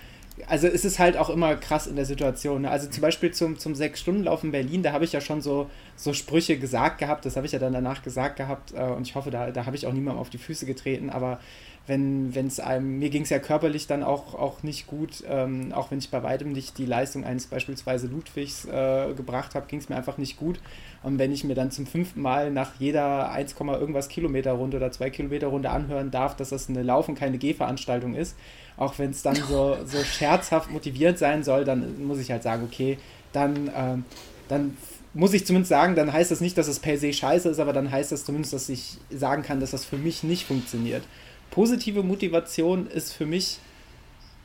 also es ist halt auch immer krass in der Situation. Ne? Also zum Beispiel zum, zum Sechs-Stunden-Lauf in Berlin, da habe ich ja schon so, so Sprüche gesagt gehabt, das habe ich ja dann danach gesagt gehabt äh, und ich hoffe, da, da habe ich auch niemandem auf die Füße getreten, aber wenn es einem, mir ging es ja körperlich dann auch, auch nicht gut, ähm, auch wenn ich bei weitem nicht die Leistung eines beispielsweise Ludwigs äh, gebracht habe, ging es mir einfach nicht gut. Und wenn ich mir dann zum fünften Mal nach jeder 1, irgendwas Kilometer Runde oder 2 Kilometer Runde anhören darf, dass das eine Laufen, keine Gehveranstaltung ist, auch wenn es dann so, so scherzhaft motivierend sein soll, dann muss ich halt sagen, okay, dann, ähm, dann muss ich zumindest sagen, dann heißt das nicht, dass es per se scheiße ist, aber dann heißt das zumindest, dass ich sagen kann, dass das für mich nicht funktioniert. Positive Motivation ist für mich,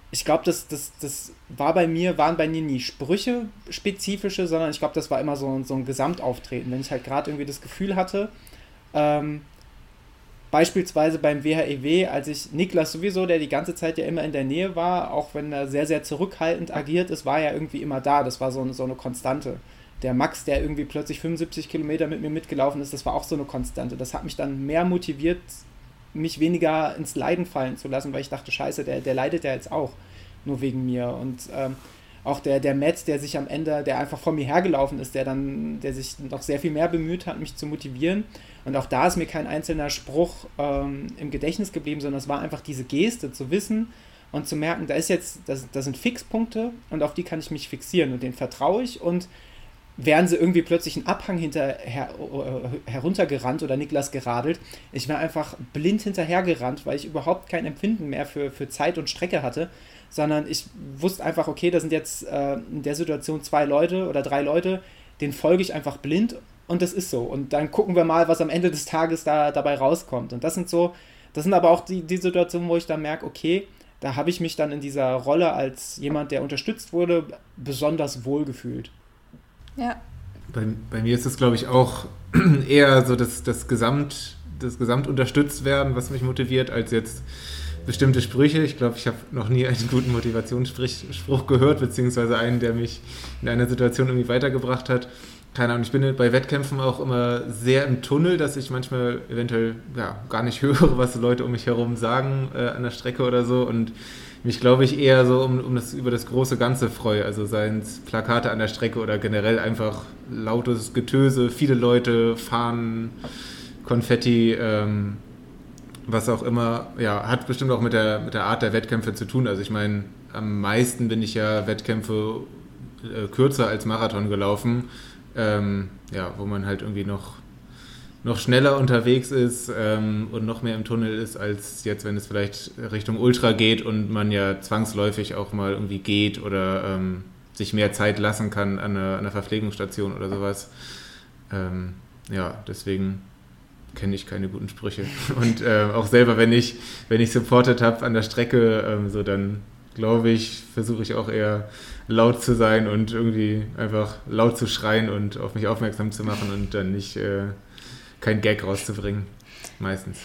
ich glaube, das, das, das war bei mir, waren bei mir nie Sprüche spezifische, sondern ich glaube, das war immer so, so ein Gesamtauftreten. Wenn ich halt gerade irgendwie das Gefühl hatte, ähm, Beispielsweise beim WHEW, e als ich Niklas sowieso, der die ganze Zeit ja immer in der Nähe war, auch wenn er sehr, sehr zurückhaltend agiert ist, war er irgendwie immer da. Das war so eine, so eine Konstante. Der Max, der irgendwie plötzlich 75 Kilometer mit mir mitgelaufen ist, das war auch so eine Konstante. Das hat mich dann mehr motiviert, mich weniger ins Leiden fallen zu lassen, weil ich dachte, scheiße, der, der leidet ja jetzt auch nur wegen mir. Und ähm, auch der, der Matt, der sich am Ende, der einfach vor mir hergelaufen ist, der dann, der sich noch sehr viel mehr bemüht hat, mich zu motivieren und auch da ist mir kein einzelner Spruch ähm, im Gedächtnis geblieben, sondern es war einfach diese Geste zu wissen und zu merken, da ist jetzt, das, das sind Fixpunkte und auf die kann ich mich fixieren und denen vertraue ich und wären sie irgendwie plötzlich einen Abhang hinter, her, äh, heruntergerannt oder Niklas geradelt. Ich war einfach blind hinterhergerannt, weil ich überhaupt kein Empfinden mehr für, für Zeit und Strecke hatte, sondern ich wusste einfach, okay, da sind jetzt äh, in der Situation zwei Leute oder drei Leute, denen folge ich einfach blind und das ist so. Und dann gucken wir mal, was am Ende des Tages da dabei rauskommt. Und das sind so, das sind aber auch die, die Situationen, wo ich dann merke, okay, da habe ich mich dann in dieser Rolle als jemand, der unterstützt wurde, besonders wohl gefühlt. Ja. Bei, bei mir ist es, glaube ich, auch eher so das, das Gesamt, das Gesamt unterstützt werden, was mich motiviert, als jetzt bestimmte Sprüche. Ich glaube, ich habe noch nie einen guten Motivationsspruch gehört, beziehungsweise einen, der mich in einer Situation irgendwie weitergebracht hat keine Ahnung, ich bin bei Wettkämpfen auch immer sehr im Tunnel, dass ich manchmal eventuell ja, gar nicht höre, was Leute um mich herum sagen äh, an der Strecke oder so und mich, glaube ich, eher so um, um das, über das große Ganze freue. Also seien es Plakate an der Strecke oder generell einfach lautes Getöse, viele Leute, fahren, Konfetti, ähm, was auch immer. Ja, hat bestimmt auch mit der, mit der Art der Wettkämpfe zu tun. Also ich meine, am meisten bin ich ja Wettkämpfe äh, kürzer als Marathon gelaufen ähm, ja, wo man halt irgendwie noch, noch schneller unterwegs ist ähm, und noch mehr im Tunnel ist, als jetzt, wenn es vielleicht Richtung Ultra geht und man ja zwangsläufig auch mal irgendwie geht oder ähm, sich mehr Zeit lassen kann an einer, an einer Verpflegungsstation oder sowas. Ähm, ja, deswegen kenne ich keine guten Sprüche. Und äh, auch selber, wenn ich, wenn ich supported habe an der Strecke, ähm, so dann glaube ich, versuche ich auch eher laut zu sein und irgendwie einfach laut zu schreien und auf mich aufmerksam zu machen und dann nicht, äh, kein Gag rauszubringen. Meistens.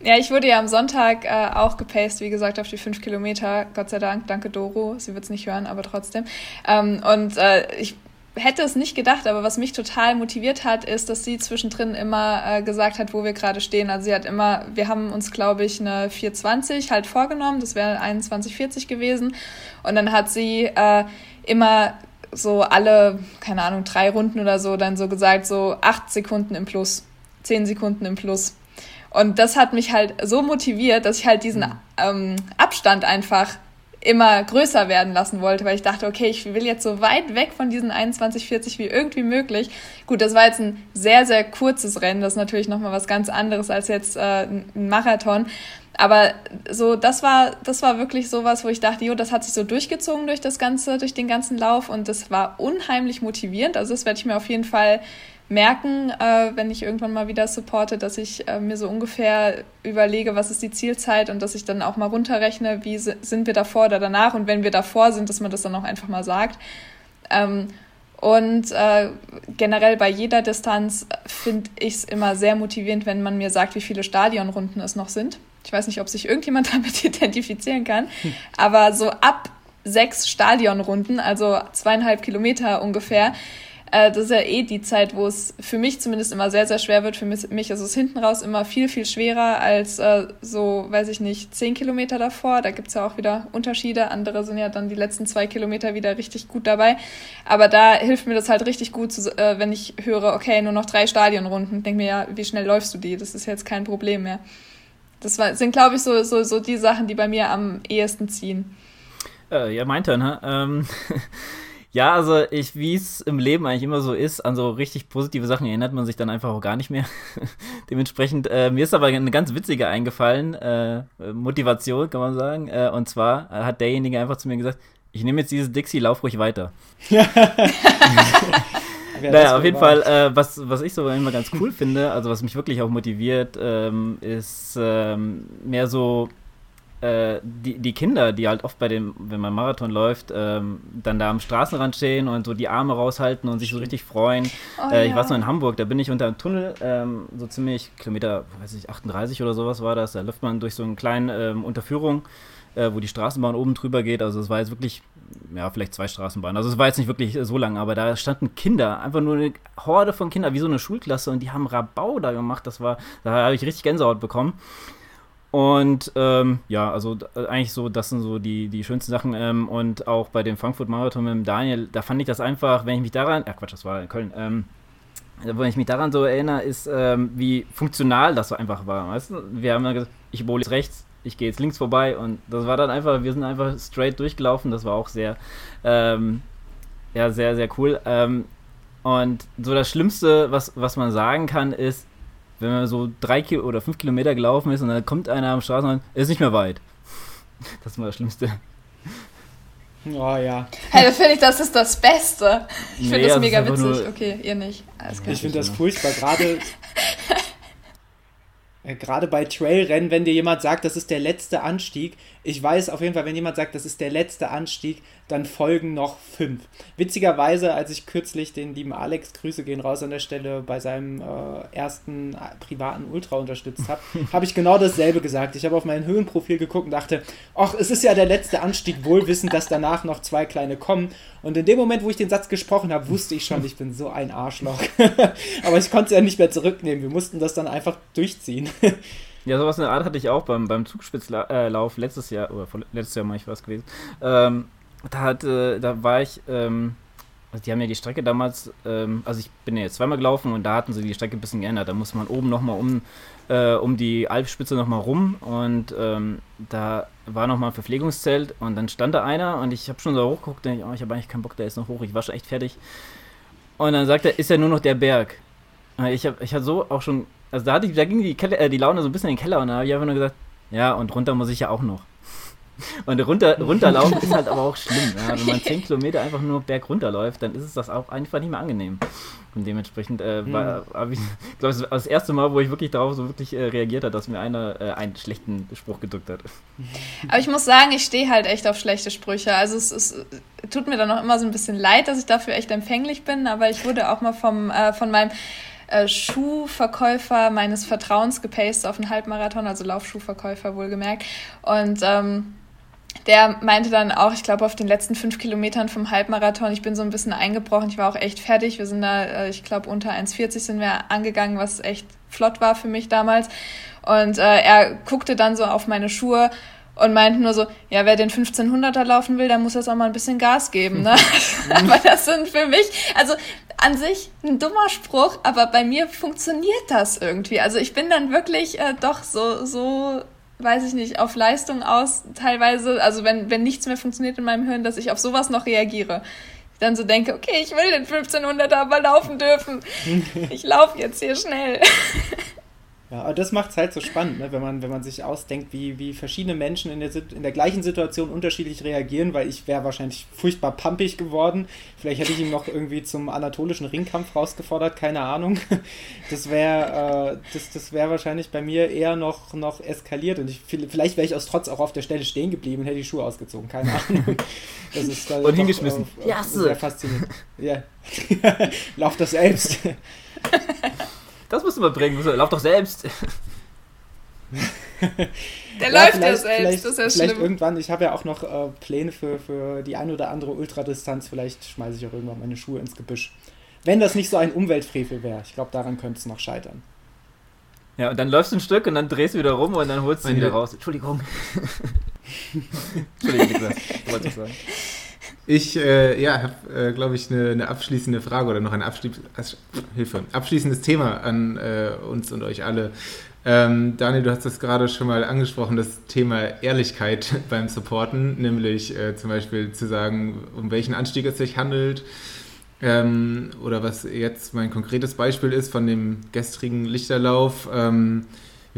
Ja, ich wurde ja am Sonntag äh, auch gepaced, wie gesagt, auf die fünf Kilometer. Gott sei Dank, danke Doro. Sie wird es nicht hören, aber trotzdem. Ähm, und äh, ich hätte es nicht gedacht, aber was mich total motiviert hat, ist, dass sie zwischendrin immer äh, gesagt hat, wo wir gerade stehen. Also sie hat immer, wir haben uns, glaube ich, eine 420 halt vorgenommen, das wäre 21,40 gewesen. Und dann hat sie äh, immer so alle, keine Ahnung, drei Runden oder so dann so gesagt, so acht Sekunden im Plus, zehn Sekunden im Plus. Und das hat mich halt so motiviert, dass ich halt diesen ähm, Abstand einfach immer größer werden lassen wollte, weil ich dachte, okay, ich will jetzt so weit weg von diesen 21,40 wie irgendwie möglich. Gut, das war jetzt ein sehr, sehr kurzes Rennen. Das ist natürlich nochmal was ganz anderes als jetzt äh, ein Marathon. Aber so, das war, das war wirklich sowas, wo ich dachte, jo, das hat sich so durchgezogen durch das Ganze, durch den ganzen Lauf und das war unheimlich motivierend. Also das werde ich mir auf jeden Fall merken, äh, wenn ich irgendwann mal wieder supporte, dass ich äh, mir so ungefähr überlege, was ist die Zielzeit und dass ich dann auch mal runterrechne, wie sind wir davor oder danach und wenn wir davor sind, dass man das dann auch einfach mal sagt. Ähm, und äh, generell bei jeder Distanz finde ich es immer sehr motivierend, wenn man mir sagt, wie viele Stadionrunden es noch sind. Ich weiß nicht, ob sich irgendjemand damit identifizieren kann, aber so ab sechs Stadionrunden, also zweieinhalb Kilometer ungefähr, äh, das ist ja eh die Zeit, wo es für mich zumindest immer sehr, sehr schwer wird. Für mich ist es hinten raus immer viel, viel schwerer als äh, so, weiß ich nicht, zehn Kilometer davor. Da gibt es ja auch wieder Unterschiede. Andere sind ja dann die letzten zwei Kilometer wieder richtig gut dabei. Aber da hilft mir das halt richtig gut, zu, äh, wenn ich höre, okay, nur noch drei Stadionrunden. Denk mir ja, wie schnell läufst du die? Das ist jetzt kein Problem mehr. Das war, sind, glaube ich, so, so, so die Sachen, die bei mir am ehesten ziehen. Äh, ja, meinte, ne? Ähm Ja, also ich, wie es im Leben eigentlich immer so ist, an so richtig positive Sachen erinnert man sich dann einfach auch gar nicht mehr. Dementsprechend, äh, mir ist aber eine ganz witzige eingefallen, äh, Motivation kann man sagen. Äh, und zwar hat derjenige einfach zu mir gesagt, ich nehme jetzt dieses Dixie, lauf ruhig weiter. naja, auf jeden Fall, äh, was, was ich so immer ganz cool finde, also was mich wirklich auch motiviert, ähm, ist ähm, mehr so äh, die, die Kinder, die halt oft bei dem, wenn man Marathon läuft, ähm, dann da am Straßenrand stehen und so die Arme raushalten und sich so richtig freuen. Oh, äh, ich ja. war so in Hamburg, da bin ich unter einem Tunnel, ähm, so ziemlich Kilometer, weiß ich, 38 oder sowas war das. Da läuft man durch so eine kleine ähm, Unterführung, äh, wo die Straßenbahn oben drüber geht. Also es war jetzt wirklich, ja, vielleicht zwei Straßenbahnen. Also es war jetzt nicht wirklich so lang, aber da standen Kinder, einfach nur eine Horde von Kindern, wie so eine Schulklasse und die haben Rabau da gemacht. Das war, da habe ich richtig Gänsehaut bekommen. Und ähm, ja, also äh, eigentlich so, das sind so die, die schönsten Sachen. Ähm, und auch bei dem Frankfurt Marathon mit dem Daniel, da fand ich das einfach, wenn ich mich daran, ja Quatsch, das war in Köln, ähm, wenn ich mich daran so erinnere, ist, ähm, wie funktional das so einfach war. Weißt du? Wir haben dann gesagt, ich bohle jetzt rechts, ich gehe jetzt links vorbei und das war dann einfach, wir sind einfach straight durchgelaufen. Das war auch sehr, ähm, ja, sehr, sehr cool. Ähm, und so das Schlimmste, was, was man sagen kann, ist, wenn man so drei Kilo oder fünf Kilometer gelaufen ist und dann kommt einer am Straßenrand, ist nicht mehr weit. Das ist mal das Schlimmste. Oh ja. Hey, da finde ich, das ist das Beste. Ich finde nee, das mega witzig. Okay, ihr nicht. Ich finde das furchtbar. Gerade äh, gerade bei Trailrennen, wenn dir jemand sagt, das ist der letzte Anstieg, ich weiß auf jeden Fall, wenn jemand sagt, das ist der letzte Anstieg, dann folgen noch fünf. Witzigerweise, als ich kürzlich den lieben Alex, Grüße gehen raus an der Stelle, bei seinem äh, ersten äh, privaten Ultra unterstützt habe, habe ich genau dasselbe gesagt. Ich habe auf mein Höhenprofil geguckt und dachte, ach, es ist ja der letzte Anstieg, wohl wissend, dass danach noch zwei kleine kommen. Und in dem Moment, wo ich den Satz gesprochen habe, wusste ich schon, ich bin so ein Arschloch. Aber ich konnte es ja nicht mehr zurücknehmen. Wir mussten das dann einfach durchziehen. Ja, sowas in der Art hatte ich auch beim, beim Zugspitzlauf letztes Jahr, oder letztes Jahr mal ich was gewesen. Ähm, da, hat, äh, da war ich, ähm, also die haben ja die Strecke damals, ähm, also ich bin ja jetzt zweimal gelaufen und da hatten sie die Strecke ein bisschen geändert. Da musste man oben nochmal um, äh, um die Alpspitze nochmal rum und ähm, da war nochmal ein Verpflegungszelt und dann stand da einer und ich habe schon so hochgeguckt und ich, oh, ich habe eigentlich keinen Bock, der ist noch hoch, ich war schon echt fertig. Und dann sagt er, ist ja nur noch der Berg. Ich, hab, ich hatte so auch schon also da, hatte ich, da ging die, Kelle, äh, die Laune so ein bisschen in den Keller und da habe ich einfach nur gesagt, ja, und runter muss ich ja auch noch. Und runter, runterlaufen ist halt aber auch schlimm. Ja? Wenn man 10 Kilometer einfach nur berg runterläuft, dann ist es das auch einfach nicht mehr angenehm. Und dementsprechend äh, war, hm. habe ich, glaube ich, das erste Mal, wo ich wirklich darauf so wirklich äh, reagiert hat, dass mir einer äh, einen schlechten Spruch gedrückt hat. Aber ich muss sagen, ich stehe halt echt auf schlechte Sprüche. Also es, es, tut mir dann auch immer so ein bisschen leid, dass ich dafür echt empfänglich bin, aber ich wurde auch mal vom, äh, von meinem äh, Schuhverkäufer meines Vertrauens gepaced auf einen Halbmarathon, also Laufschuhverkäufer wohlgemerkt. Und ähm, der meinte dann auch, ich glaube, auf den letzten fünf Kilometern vom Halbmarathon, ich bin so ein bisschen eingebrochen, ich war auch echt fertig. Wir sind da, äh, ich glaube, unter 1,40 sind wir angegangen, was echt flott war für mich damals. Und äh, er guckte dann so auf meine Schuhe und meinte nur so, ja, wer den 1500er laufen will, der muss jetzt auch mal ein bisschen Gas geben, ne? aber das sind für mich, also an sich ein dummer Spruch, aber bei mir funktioniert das irgendwie. Also ich bin dann wirklich äh, doch so, so weiß ich nicht, auf Leistung aus teilweise, also wenn, wenn nichts mehr funktioniert in meinem Hirn, dass ich auf sowas noch reagiere. Dann so denke, okay, ich will den 1500er aber laufen dürfen. Ich laufe jetzt hier schnell. Ja, aber das macht es halt so spannend, ne? wenn, man, wenn man sich ausdenkt, wie, wie verschiedene Menschen in der, in der gleichen Situation unterschiedlich reagieren, weil ich wäre wahrscheinlich furchtbar pampig geworden. Vielleicht hätte ich ihn noch irgendwie zum anatolischen Ringkampf rausgefordert, keine Ahnung. Das wäre äh, das, das wär wahrscheinlich bei mir eher noch, noch eskaliert und ich, vielleicht wäre ich aus Trotz auch auf der Stelle stehen geblieben und hätte die Schuhe ausgezogen, keine Ahnung. Das ist, und hingeschmissen. Äh, ja, sehr faszinierend. Ja. Lauf das selbst. Das musst du mal bringen. Lauf doch selbst. Der ja, läuft ja selbst, das ist ja vielleicht schlimm. irgendwann, ich habe ja auch noch äh, Pläne für, für die ein oder andere Ultradistanz, vielleicht schmeiße ich auch irgendwann meine Schuhe ins Gebüsch. Wenn das nicht so ein Umweltfrevel wäre. Ich glaube, daran könnte es noch scheitern. Ja, und dann läufst du ein Stück und dann drehst du wieder rum und dann holst du ihn wieder raus. Entschuldigung. Entschuldigung, Niklas. Wollte ich sagen. Ich äh, ja, habe, äh, glaube ich, eine, eine, abschließende Frage oder noch ein Abschli Hilfe, abschließendes Thema an äh, uns und euch alle. Ähm, Daniel, du hast das gerade schon mal angesprochen, das Thema Ehrlichkeit beim Supporten, nämlich äh, zum Beispiel zu sagen, um welchen Anstieg es sich handelt. Ähm, oder was jetzt mein konkretes Beispiel ist von dem gestrigen Lichterlauf. Ähm,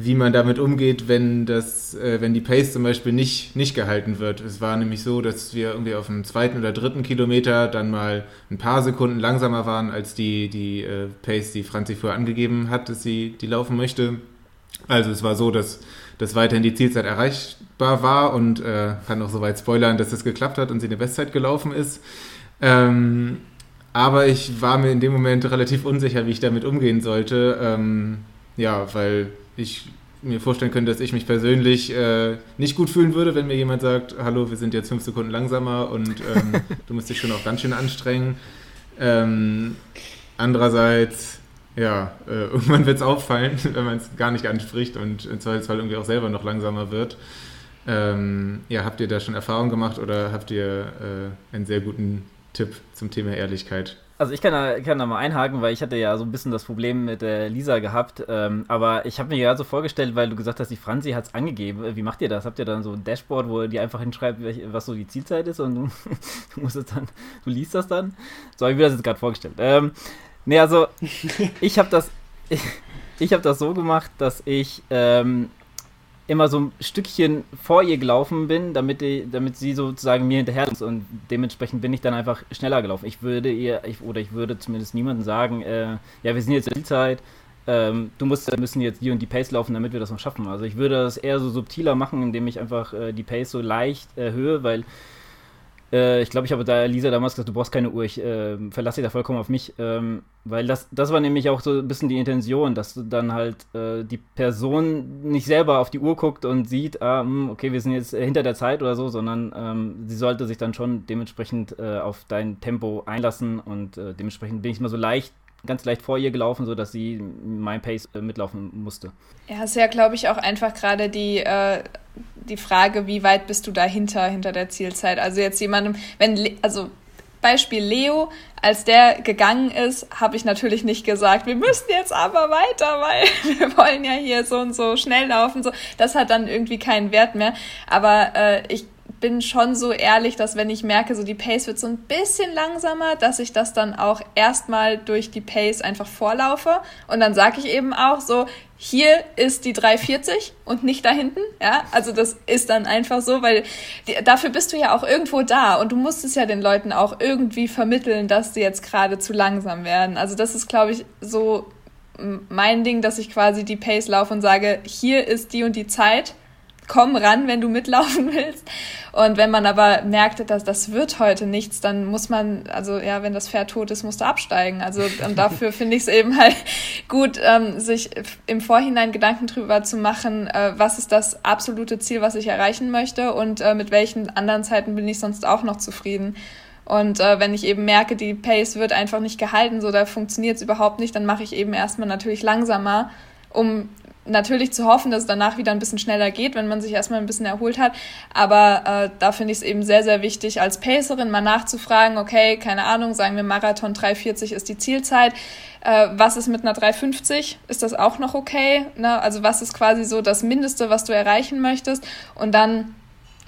wie man damit umgeht, wenn das, äh, wenn die Pace zum Beispiel nicht, nicht gehalten wird. Es war nämlich so, dass wir irgendwie auf dem zweiten oder dritten Kilometer dann mal ein paar Sekunden langsamer waren als die, die äh, Pace, die Franzi vorher angegeben hat, dass sie die laufen möchte. Also es war so, dass das weiterhin die Zielzeit erreichbar war und äh, kann auch soweit spoilern, dass das geklappt hat und sie eine Bestzeit gelaufen ist. Ähm, aber ich war mir in dem Moment relativ unsicher, wie ich damit umgehen sollte. Ähm, ja, weil ich mir vorstellen könnte, dass ich mich persönlich äh, nicht gut fühlen würde, wenn mir jemand sagt, hallo, wir sind jetzt fünf Sekunden langsamer und ähm, du musst dich schon auch ganz schön anstrengen. Ähm, andererseits, ja, äh, irgendwann wird es auffallen, wenn man es gar nicht anspricht und im Zweifelsfall irgendwie auch selber noch langsamer wird. Ähm, ja, habt ihr da schon Erfahrung gemacht oder habt ihr äh, einen sehr guten Tipp zum Thema Ehrlichkeit? Also ich kann da, kann da mal einhaken, weil ich hatte ja so ein bisschen das Problem mit der Lisa gehabt. Ähm, aber ich habe mir ja so vorgestellt, weil du gesagt hast, die Franzi hat es angegeben. Wie macht ihr das? Habt ihr dann so ein Dashboard, wo die einfach hinschreibt, was so die Zielzeit ist und du, du musst es dann, du liest das dann? So habe ich mir das jetzt gerade vorgestellt. Ähm, nee, also ich habe das, ich, ich habe das so gemacht, dass ich ähm, immer so ein Stückchen vor ihr gelaufen bin, damit, die, damit sie sozusagen mir hinterher ist und dementsprechend bin ich dann einfach schneller gelaufen. Ich würde ihr, ich, oder ich würde zumindest niemandem sagen, äh, ja, wir sind jetzt in der Zielzeit, ähm, du musst, müssen jetzt die und die Pace laufen, damit wir das noch schaffen. Also ich würde das eher so subtiler machen, indem ich einfach äh, die Pace so leicht erhöhe, weil äh, ich glaube, ich habe da Lisa damals gesagt, du brauchst keine Uhr, ich äh, verlasse dich da vollkommen auf mich. Ähm, weil das, das war nämlich auch so ein bisschen die Intention, dass du dann halt äh, die Person nicht selber auf die Uhr guckt und sieht, ah, mh, hm, okay, wir sind jetzt hinter der Zeit oder so, sondern ähm, sie sollte sich dann schon dementsprechend äh, auf dein Tempo einlassen und äh, dementsprechend bin ich mal so leicht ganz leicht vor ihr gelaufen, sodass sie mein Pace äh, mitlaufen musste. Ja, ist ja, glaube ich, auch einfach gerade die, äh, die Frage, wie weit bist du dahinter, hinter der Zielzeit? Also jetzt jemandem, wenn, also Beispiel Leo, als der gegangen ist, habe ich natürlich nicht gesagt, wir müssen jetzt aber weiter, weil wir wollen ja hier so und so schnell laufen. So, das hat dann irgendwie keinen Wert mehr. Aber äh, ich bin schon so ehrlich, dass wenn ich merke, so die Pace wird so ein bisschen langsamer, dass ich das dann auch erstmal durch die Pace einfach vorlaufe. Und dann sage ich eben auch so, hier ist die 340 und nicht da hinten. Ja, also das ist dann einfach so, weil die, dafür bist du ja auch irgendwo da und du musst es ja den Leuten auch irgendwie vermitteln, dass sie jetzt gerade zu langsam werden. Also das ist, glaube ich, so mein Ding, dass ich quasi die Pace laufe und sage, hier ist die und die Zeit komm ran, wenn du mitlaufen willst. Und wenn man aber merkt, dass das wird heute nichts, dann muss man, also ja, wenn das Pferd tot ist, musst du absteigen. Also und dafür finde ich es eben halt gut, ähm, sich im Vorhinein Gedanken drüber zu machen, äh, was ist das absolute Ziel, was ich erreichen möchte und äh, mit welchen anderen Zeiten bin ich sonst auch noch zufrieden. Und äh, wenn ich eben merke, die Pace wird einfach nicht gehalten, so da funktioniert es überhaupt nicht, dann mache ich eben erstmal natürlich langsamer, um natürlich zu hoffen, dass es danach wieder ein bisschen schneller geht, wenn man sich erstmal ein bisschen erholt hat. Aber äh, da finde ich es eben sehr, sehr wichtig, als Pacerin mal nachzufragen, okay, keine Ahnung, sagen wir Marathon 3,40 ist die Zielzeit. Äh, was ist mit einer 3,50? Ist das auch noch okay? Ne? Also was ist quasi so das Mindeste, was du erreichen möchtest? Und dann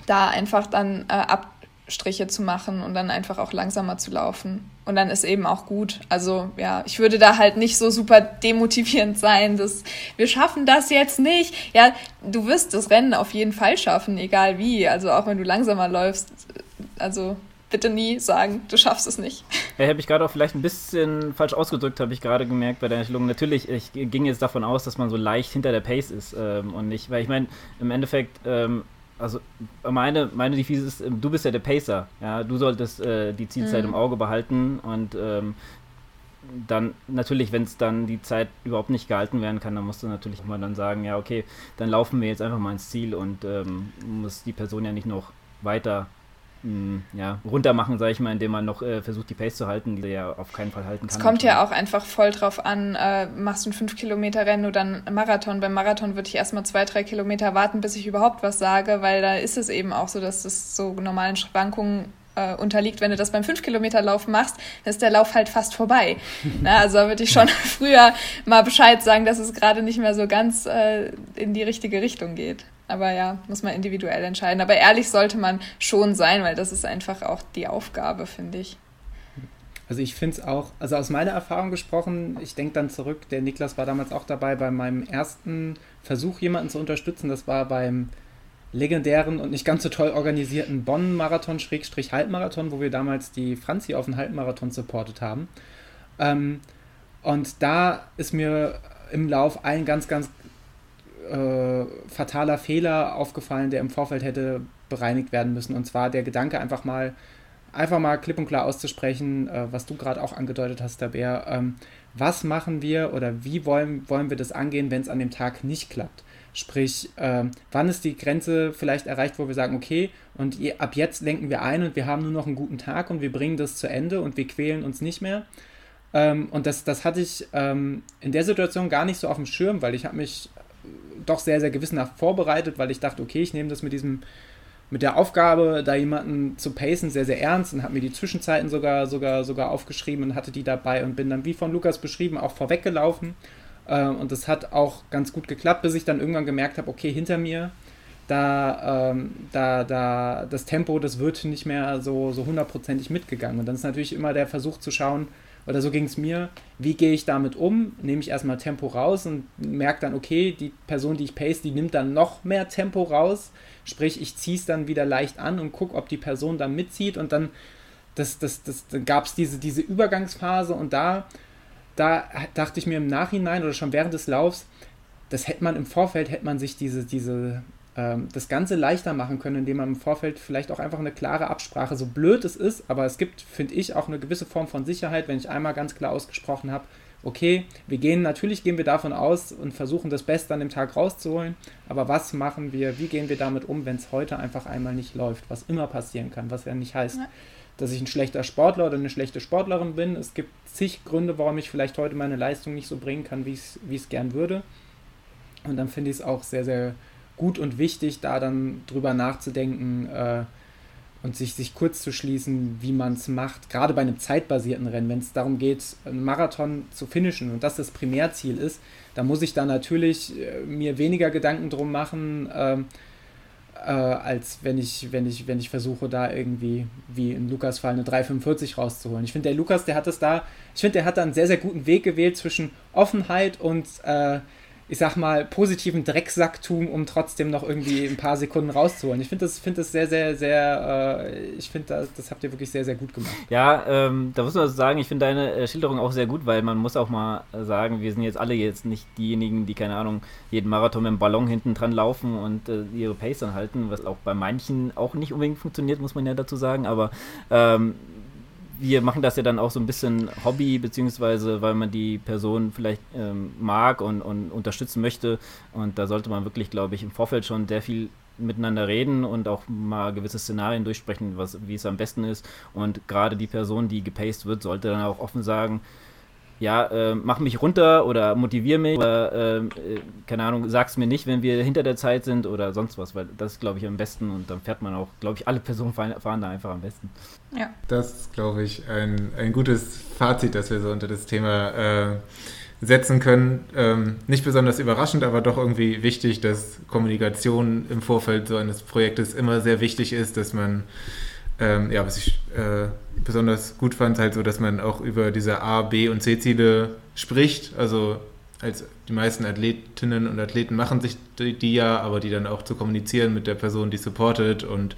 da einfach dann äh, ab Striche zu machen und dann einfach auch langsamer zu laufen. Und dann ist eben auch gut. Also ja, ich würde da halt nicht so super demotivierend sein, dass wir schaffen das jetzt nicht. Ja, du wirst das Rennen auf jeden Fall schaffen, egal wie. Also auch wenn du langsamer läufst. Also bitte nie sagen, du schaffst es nicht. Ja, habe ich gerade auch vielleicht ein bisschen falsch ausgedrückt, habe ich gerade gemerkt bei der Entwicklung. Natürlich, ich ging jetzt davon aus, dass man so leicht hinter der Pace ist ähm, und nicht, weil ich meine, im Endeffekt ähm, also meine, meine Devise ist, ähm, du bist ja der Pacer, ja, du solltest äh, die Zielzeit mhm. im Auge behalten und ähm, dann natürlich, wenn es dann die Zeit überhaupt nicht gehalten werden kann, dann musst du natürlich mal dann sagen, ja, okay, dann laufen wir jetzt einfach mal ins Ziel und ähm, muss die Person ja nicht noch weiter hm, ja, runter machen, sage ich mal, indem man noch äh, versucht, die Pace zu halten, die er ja auf keinen Fall halten kann. Es kommt ja auch einfach voll drauf an, äh, machst du ein 5-Kilometer-Rennen oder ein Marathon. Beim Marathon würde ich erstmal zwei, drei Kilometer warten, bis ich überhaupt was sage, weil da ist es eben auch so, dass das so normalen Schwankungen äh, unterliegt. Wenn du das beim 5-Kilometer-Lauf machst, dann ist der Lauf halt fast vorbei. Na, also da würde ich schon früher mal Bescheid sagen, dass es gerade nicht mehr so ganz äh, in die richtige Richtung geht. Aber ja, muss man individuell entscheiden. Aber ehrlich sollte man schon sein, weil das ist einfach auch die Aufgabe, finde ich. Also ich finde es auch, also aus meiner Erfahrung gesprochen, ich denke dann zurück, der Niklas war damals auch dabei bei meinem ersten Versuch, jemanden zu unterstützen. Das war beim legendären und nicht ganz so toll organisierten Bonn-Marathon-Halbmarathon, wo wir damals die Franzi auf den Halbmarathon supportet haben. Ähm, und da ist mir im Lauf ein ganz, ganz äh, fataler Fehler aufgefallen, der im Vorfeld hätte bereinigt werden müssen. Und zwar der Gedanke, einfach mal, einfach mal klipp und klar auszusprechen, äh, was du gerade auch angedeutet hast, Tabea. Ähm, was machen wir oder wie wollen, wollen wir das angehen, wenn es an dem Tag nicht klappt? Sprich, äh, wann ist die Grenze vielleicht erreicht, wo wir sagen, okay, und ab jetzt lenken wir ein und wir haben nur noch einen guten Tag und wir bringen das zu Ende und wir quälen uns nicht mehr. Ähm, und das, das hatte ich ähm, in der Situation gar nicht so auf dem Schirm, weil ich habe mich doch sehr, sehr gewissenhaft vorbereitet, weil ich dachte, okay, ich nehme das mit diesem, mit der Aufgabe, da jemanden zu pacen, sehr, sehr ernst und habe mir die Zwischenzeiten sogar, sogar, sogar aufgeschrieben und hatte die dabei und bin dann, wie von Lukas beschrieben, auch vorweggelaufen. Äh, und das hat auch ganz gut geklappt, bis ich dann irgendwann gemerkt habe, okay, hinter mir, da, ähm, da, da, das Tempo, das wird nicht mehr so, so hundertprozentig mitgegangen. Und dann ist natürlich immer der Versuch zu schauen, oder so ging es mir, wie gehe ich damit um? Nehme ich erstmal Tempo raus und merke dann, okay, die Person, die ich pace, die nimmt dann noch mehr Tempo raus. Sprich, ich ziehe es dann wieder leicht an und gucke, ob die Person dann mitzieht. Und dann, das, das, das, dann gab es diese, diese Übergangsphase und da, da dachte ich mir im Nachhinein oder schon während des Laufs, das hätte man im Vorfeld, hätte man sich diese, diese das Ganze leichter machen können, indem man im Vorfeld vielleicht auch einfach eine klare Absprache, so blöd es ist, aber es gibt, finde ich, auch eine gewisse Form von Sicherheit, wenn ich einmal ganz klar ausgesprochen habe, okay, wir gehen, natürlich gehen wir davon aus und versuchen das Beste an dem Tag rauszuholen, aber was machen wir, wie gehen wir damit um, wenn es heute einfach einmal nicht läuft, was immer passieren kann, was ja nicht heißt, ja. dass ich ein schlechter Sportler oder eine schlechte Sportlerin bin. Es gibt zig Gründe, warum ich vielleicht heute meine Leistung nicht so bringen kann, wie ich es gern würde. Und dann finde ich es auch sehr, sehr gut und wichtig, da dann drüber nachzudenken äh, und sich, sich kurz zu schließen, wie man es macht. Gerade bei einem zeitbasierten Rennen, wenn es darum geht, einen Marathon zu finishen und das das Primärziel ist, da muss ich dann natürlich äh, mir weniger Gedanken drum machen, äh, äh, als wenn ich, wenn, ich, wenn ich versuche, da irgendwie, wie in Lukas Fall, eine 345 rauszuholen. Ich finde, der Lukas, der hat es da, ich finde, der hat da einen sehr, sehr guten Weg gewählt zwischen Offenheit und äh, ich sag mal, positiven Drecksacktum, um trotzdem noch irgendwie ein paar Sekunden rauszuholen. Ich finde das, find das sehr, sehr, sehr, äh, ich finde, das, das habt ihr wirklich sehr, sehr gut gemacht. Ja, ähm, da muss man also sagen, ich finde deine äh, Schilderung auch sehr gut, weil man muss auch mal sagen, wir sind jetzt alle jetzt nicht diejenigen, die, keine Ahnung, jeden Marathon mit dem Ballon hinten dran laufen und äh, ihre Pace anhalten, was auch bei manchen auch nicht unbedingt funktioniert, muss man ja dazu sagen, aber ähm, wir machen das ja dann auch so ein bisschen Hobby, beziehungsweise weil man die Person vielleicht ähm, mag und, und unterstützen möchte. Und da sollte man wirklich, glaube ich, im Vorfeld schon sehr viel miteinander reden und auch mal gewisse Szenarien durchsprechen, was, wie es am besten ist. Und gerade die Person, die gepaced wird, sollte dann auch offen sagen, ja, äh, mach mich runter oder motivier mich oder, äh, keine Ahnung, sag's mir nicht, wenn wir hinter der Zeit sind oder sonst was, weil das ist, glaube ich, am besten und dann fährt man auch, glaube ich, alle Personen fahren, fahren, da einfach am besten. Ja. Das ist, glaube ich, ein, ein gutes Fazit, das wir so unter das Thema äh, setzen können. Ähm, nicht besonders überraschend, aber doch irgendwie wichtig, dass Kommunikation im Vorfeld so eines Projektes immer sehr wichtig ist, dass man ähm, ja, was ich äh, besonders gut fand, halt so, dass man auch über diese A, B und C-Ziele spricht. Also als die meisten Athletinnen und Athleten machen sich die, die, ja, aber die dann auch zu kommunizieren mit der Person, die supportet und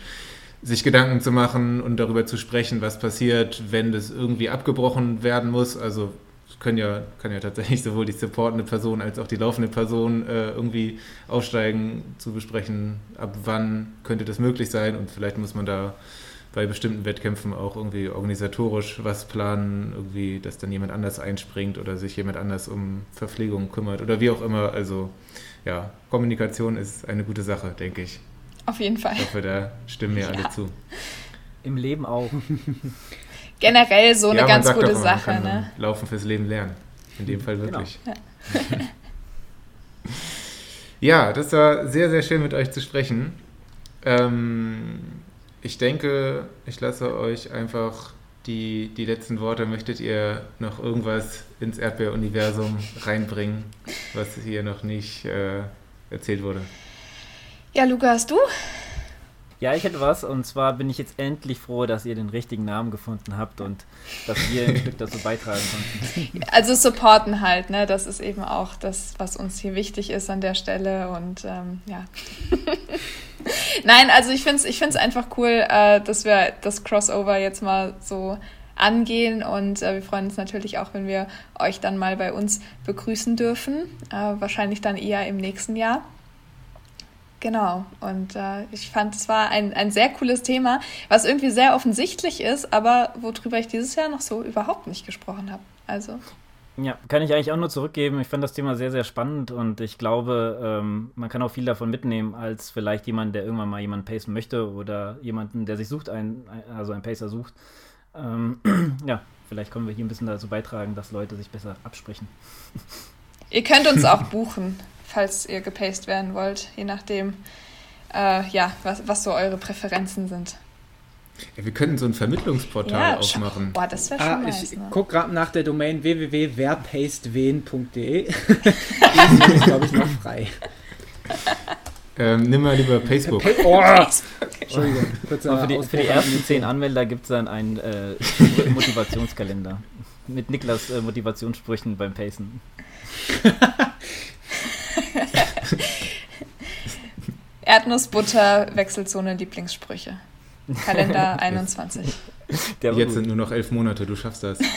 sich Gedanken zu machen und darüber zu sprechen, was passiert, wenn das irgendwie abgebrochen werden muss. Also können ja, kann ja tatsächlich sowohl die supportende Person als auch die laufende Person äh, irgendwie aussteigen, zu besprechen, ab wann könnte das möglich sein und vielleicht muss man da bei bestimmten Wettkämpfen auch irgendwie organisatorisch was planen, irgendwie, dass dann jemand anders einspringt oder sich jemand anders um Verpflegung kümmert oder wie auch immer. Also ja, Kommunikation ist eine gute Sache, denke ich. Auf jeden Fall. Ich hoffe, da stimmen mir ja. alle zu. Im Leben auch. Generell so ja, eine ganz gute auch, Sache. Ne? Laufen fürs Leben lernen. In dem Fall genau. wirklich. Genau. Ja. ja, das war sehr, sehr schön mit euch zu sprechen. Ähm, ich denke, ich lasse euch einfach die, die letzten Worte. Möchtet ihr noch irgendwas ins Erdbeeruniversum reinbringen, was hier noch nicht äh, erzählt wurde? Ja, Luca, hast du? Ja, ich hätte was. Und zwar bin ich jetzt endlich froh, dass ihr den richtigen Namen gefunden habt und dass wir ein Stück dazu beitragen konnten. Also supporten halt, ne? Das ist eben auch das, was uns hier wichtig ist an der Stelle. Und ähm, ja. Nein, also ich finde es ich find's einfach cool, äh, dass wir das Crossover jetzt mal so angehen und äh, wir freuen uns natürlich auch, wenn wir euch dann mal bei uns begrüßen dürfen. Äh, wahrscheinlich dann eher im nächsten Jahr. Genau, und äh, ich fand, es war ein, ein sehr cooles Thema, was irgendwie sehr offensichtlich ist, aber worüber ich dieses Jahr noch so überhaupt nicht gesprochen habe. Also. Ja, kann ich eigentlich auch nur zurückgeben. Ich fand das Thema sehr, sehr spannend und ich glaube, ähm, man kann auch viel davon mitnehmen, als vielleicht jemand, der irgendwann mal jemanden pacen möchte oder jemanden, der sich sucht, ein, also einen Pacer sucht. Ähm, ja, vielleicht können wir hier ein bisschen dazu beitragen, dass Leute sich besser absprechen. Ihr könnt uns auch buchen, falls ihr gepaced werden wollt, je nachdem, äh, ja, was, was so eure Präferenzen sind. Ja, wir könnten so ein Vermittlungsportal ja, aufmachen. Boah, das wäre schon ah, nice, Ich ne? gucke gerade nach der Domain www.werpastwen.de. Die ist, glaube ich, noch frei. Ähm, nimm mal lieber Facebook. Pa oh. Entschuldigung. Für die, für die, ersten zehn Anwender gibt es dann einen äh, Motivationskalender. Mit Niklas äh, Motivationssprüchen beim Pacen. Erdnussbutter, Wechselzone, Lieblingssprüche. Kalender 21. Der Jetzt sind nur noch elf Monate, du schaffst das.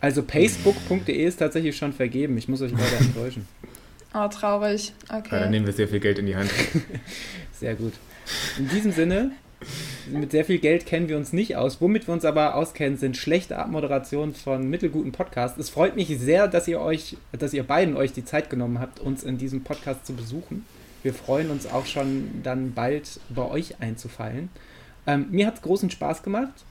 Also pacebook.de ist tatsächlich schon vergeben. Ich muss euch leider enttäuschen. Oh, traurig. Okay. Ja, dann nehmen wir sehr viel Geld in die Hand. sehr gut. In diesem Sinne, mit sehr viel Geld kennen wir uns nicht aus. Womit wir uns aber auskennen, sind schlechte Abmoderationen von mittelguten Podcasts. Es freut mich sehr, dass ihr euch, dass ihr beiden euch die Zeit genommen habt, uns in diesem Podcast zu besuchen. Wir freuen uns auch schon dann bald bei euch einzufallen. Ähm, mir hat es großen Spaß gemacht.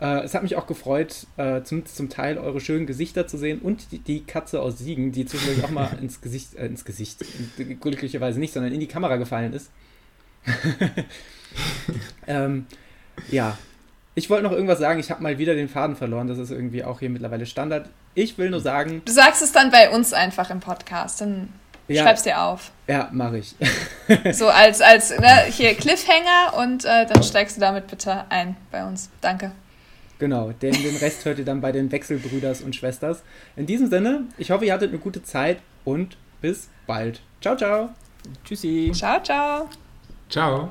Äh, es hat mich auch gefreut, äh, zum, zum Teil eure schönen Gesichter zu sehen und die, die Katze aus Siegen, die zwischendurch auch mal ins Gesicht, äh, ins Gesicht, glücklicherweise nicht, sondern in die Kamera gefallen ist. ähm, ja, ich wollte noch irgendwas sagen. Ich habe mal wieder den Faden verloren. Das ist irgendwie auch hier mittlerweile Standard. Ich will nur sagen. Du sagst es dann bei uns einfach im Podcast. Dann ja, Schreib's dir auf. Ja, mache ich. so als, als ne, hier Cliffhanger und äh, dann steigst du damit bitte ein bei uns. Danke. Genau, den, den Rest hört ihr dann bei den Wechselbrüders und Schwesters. In diesem Sinne, ich hoffe, ihr hattet eine gute Zeit und bis bald. Ciao, ciao. Tschüssi. Ciao, ciao. Ciao.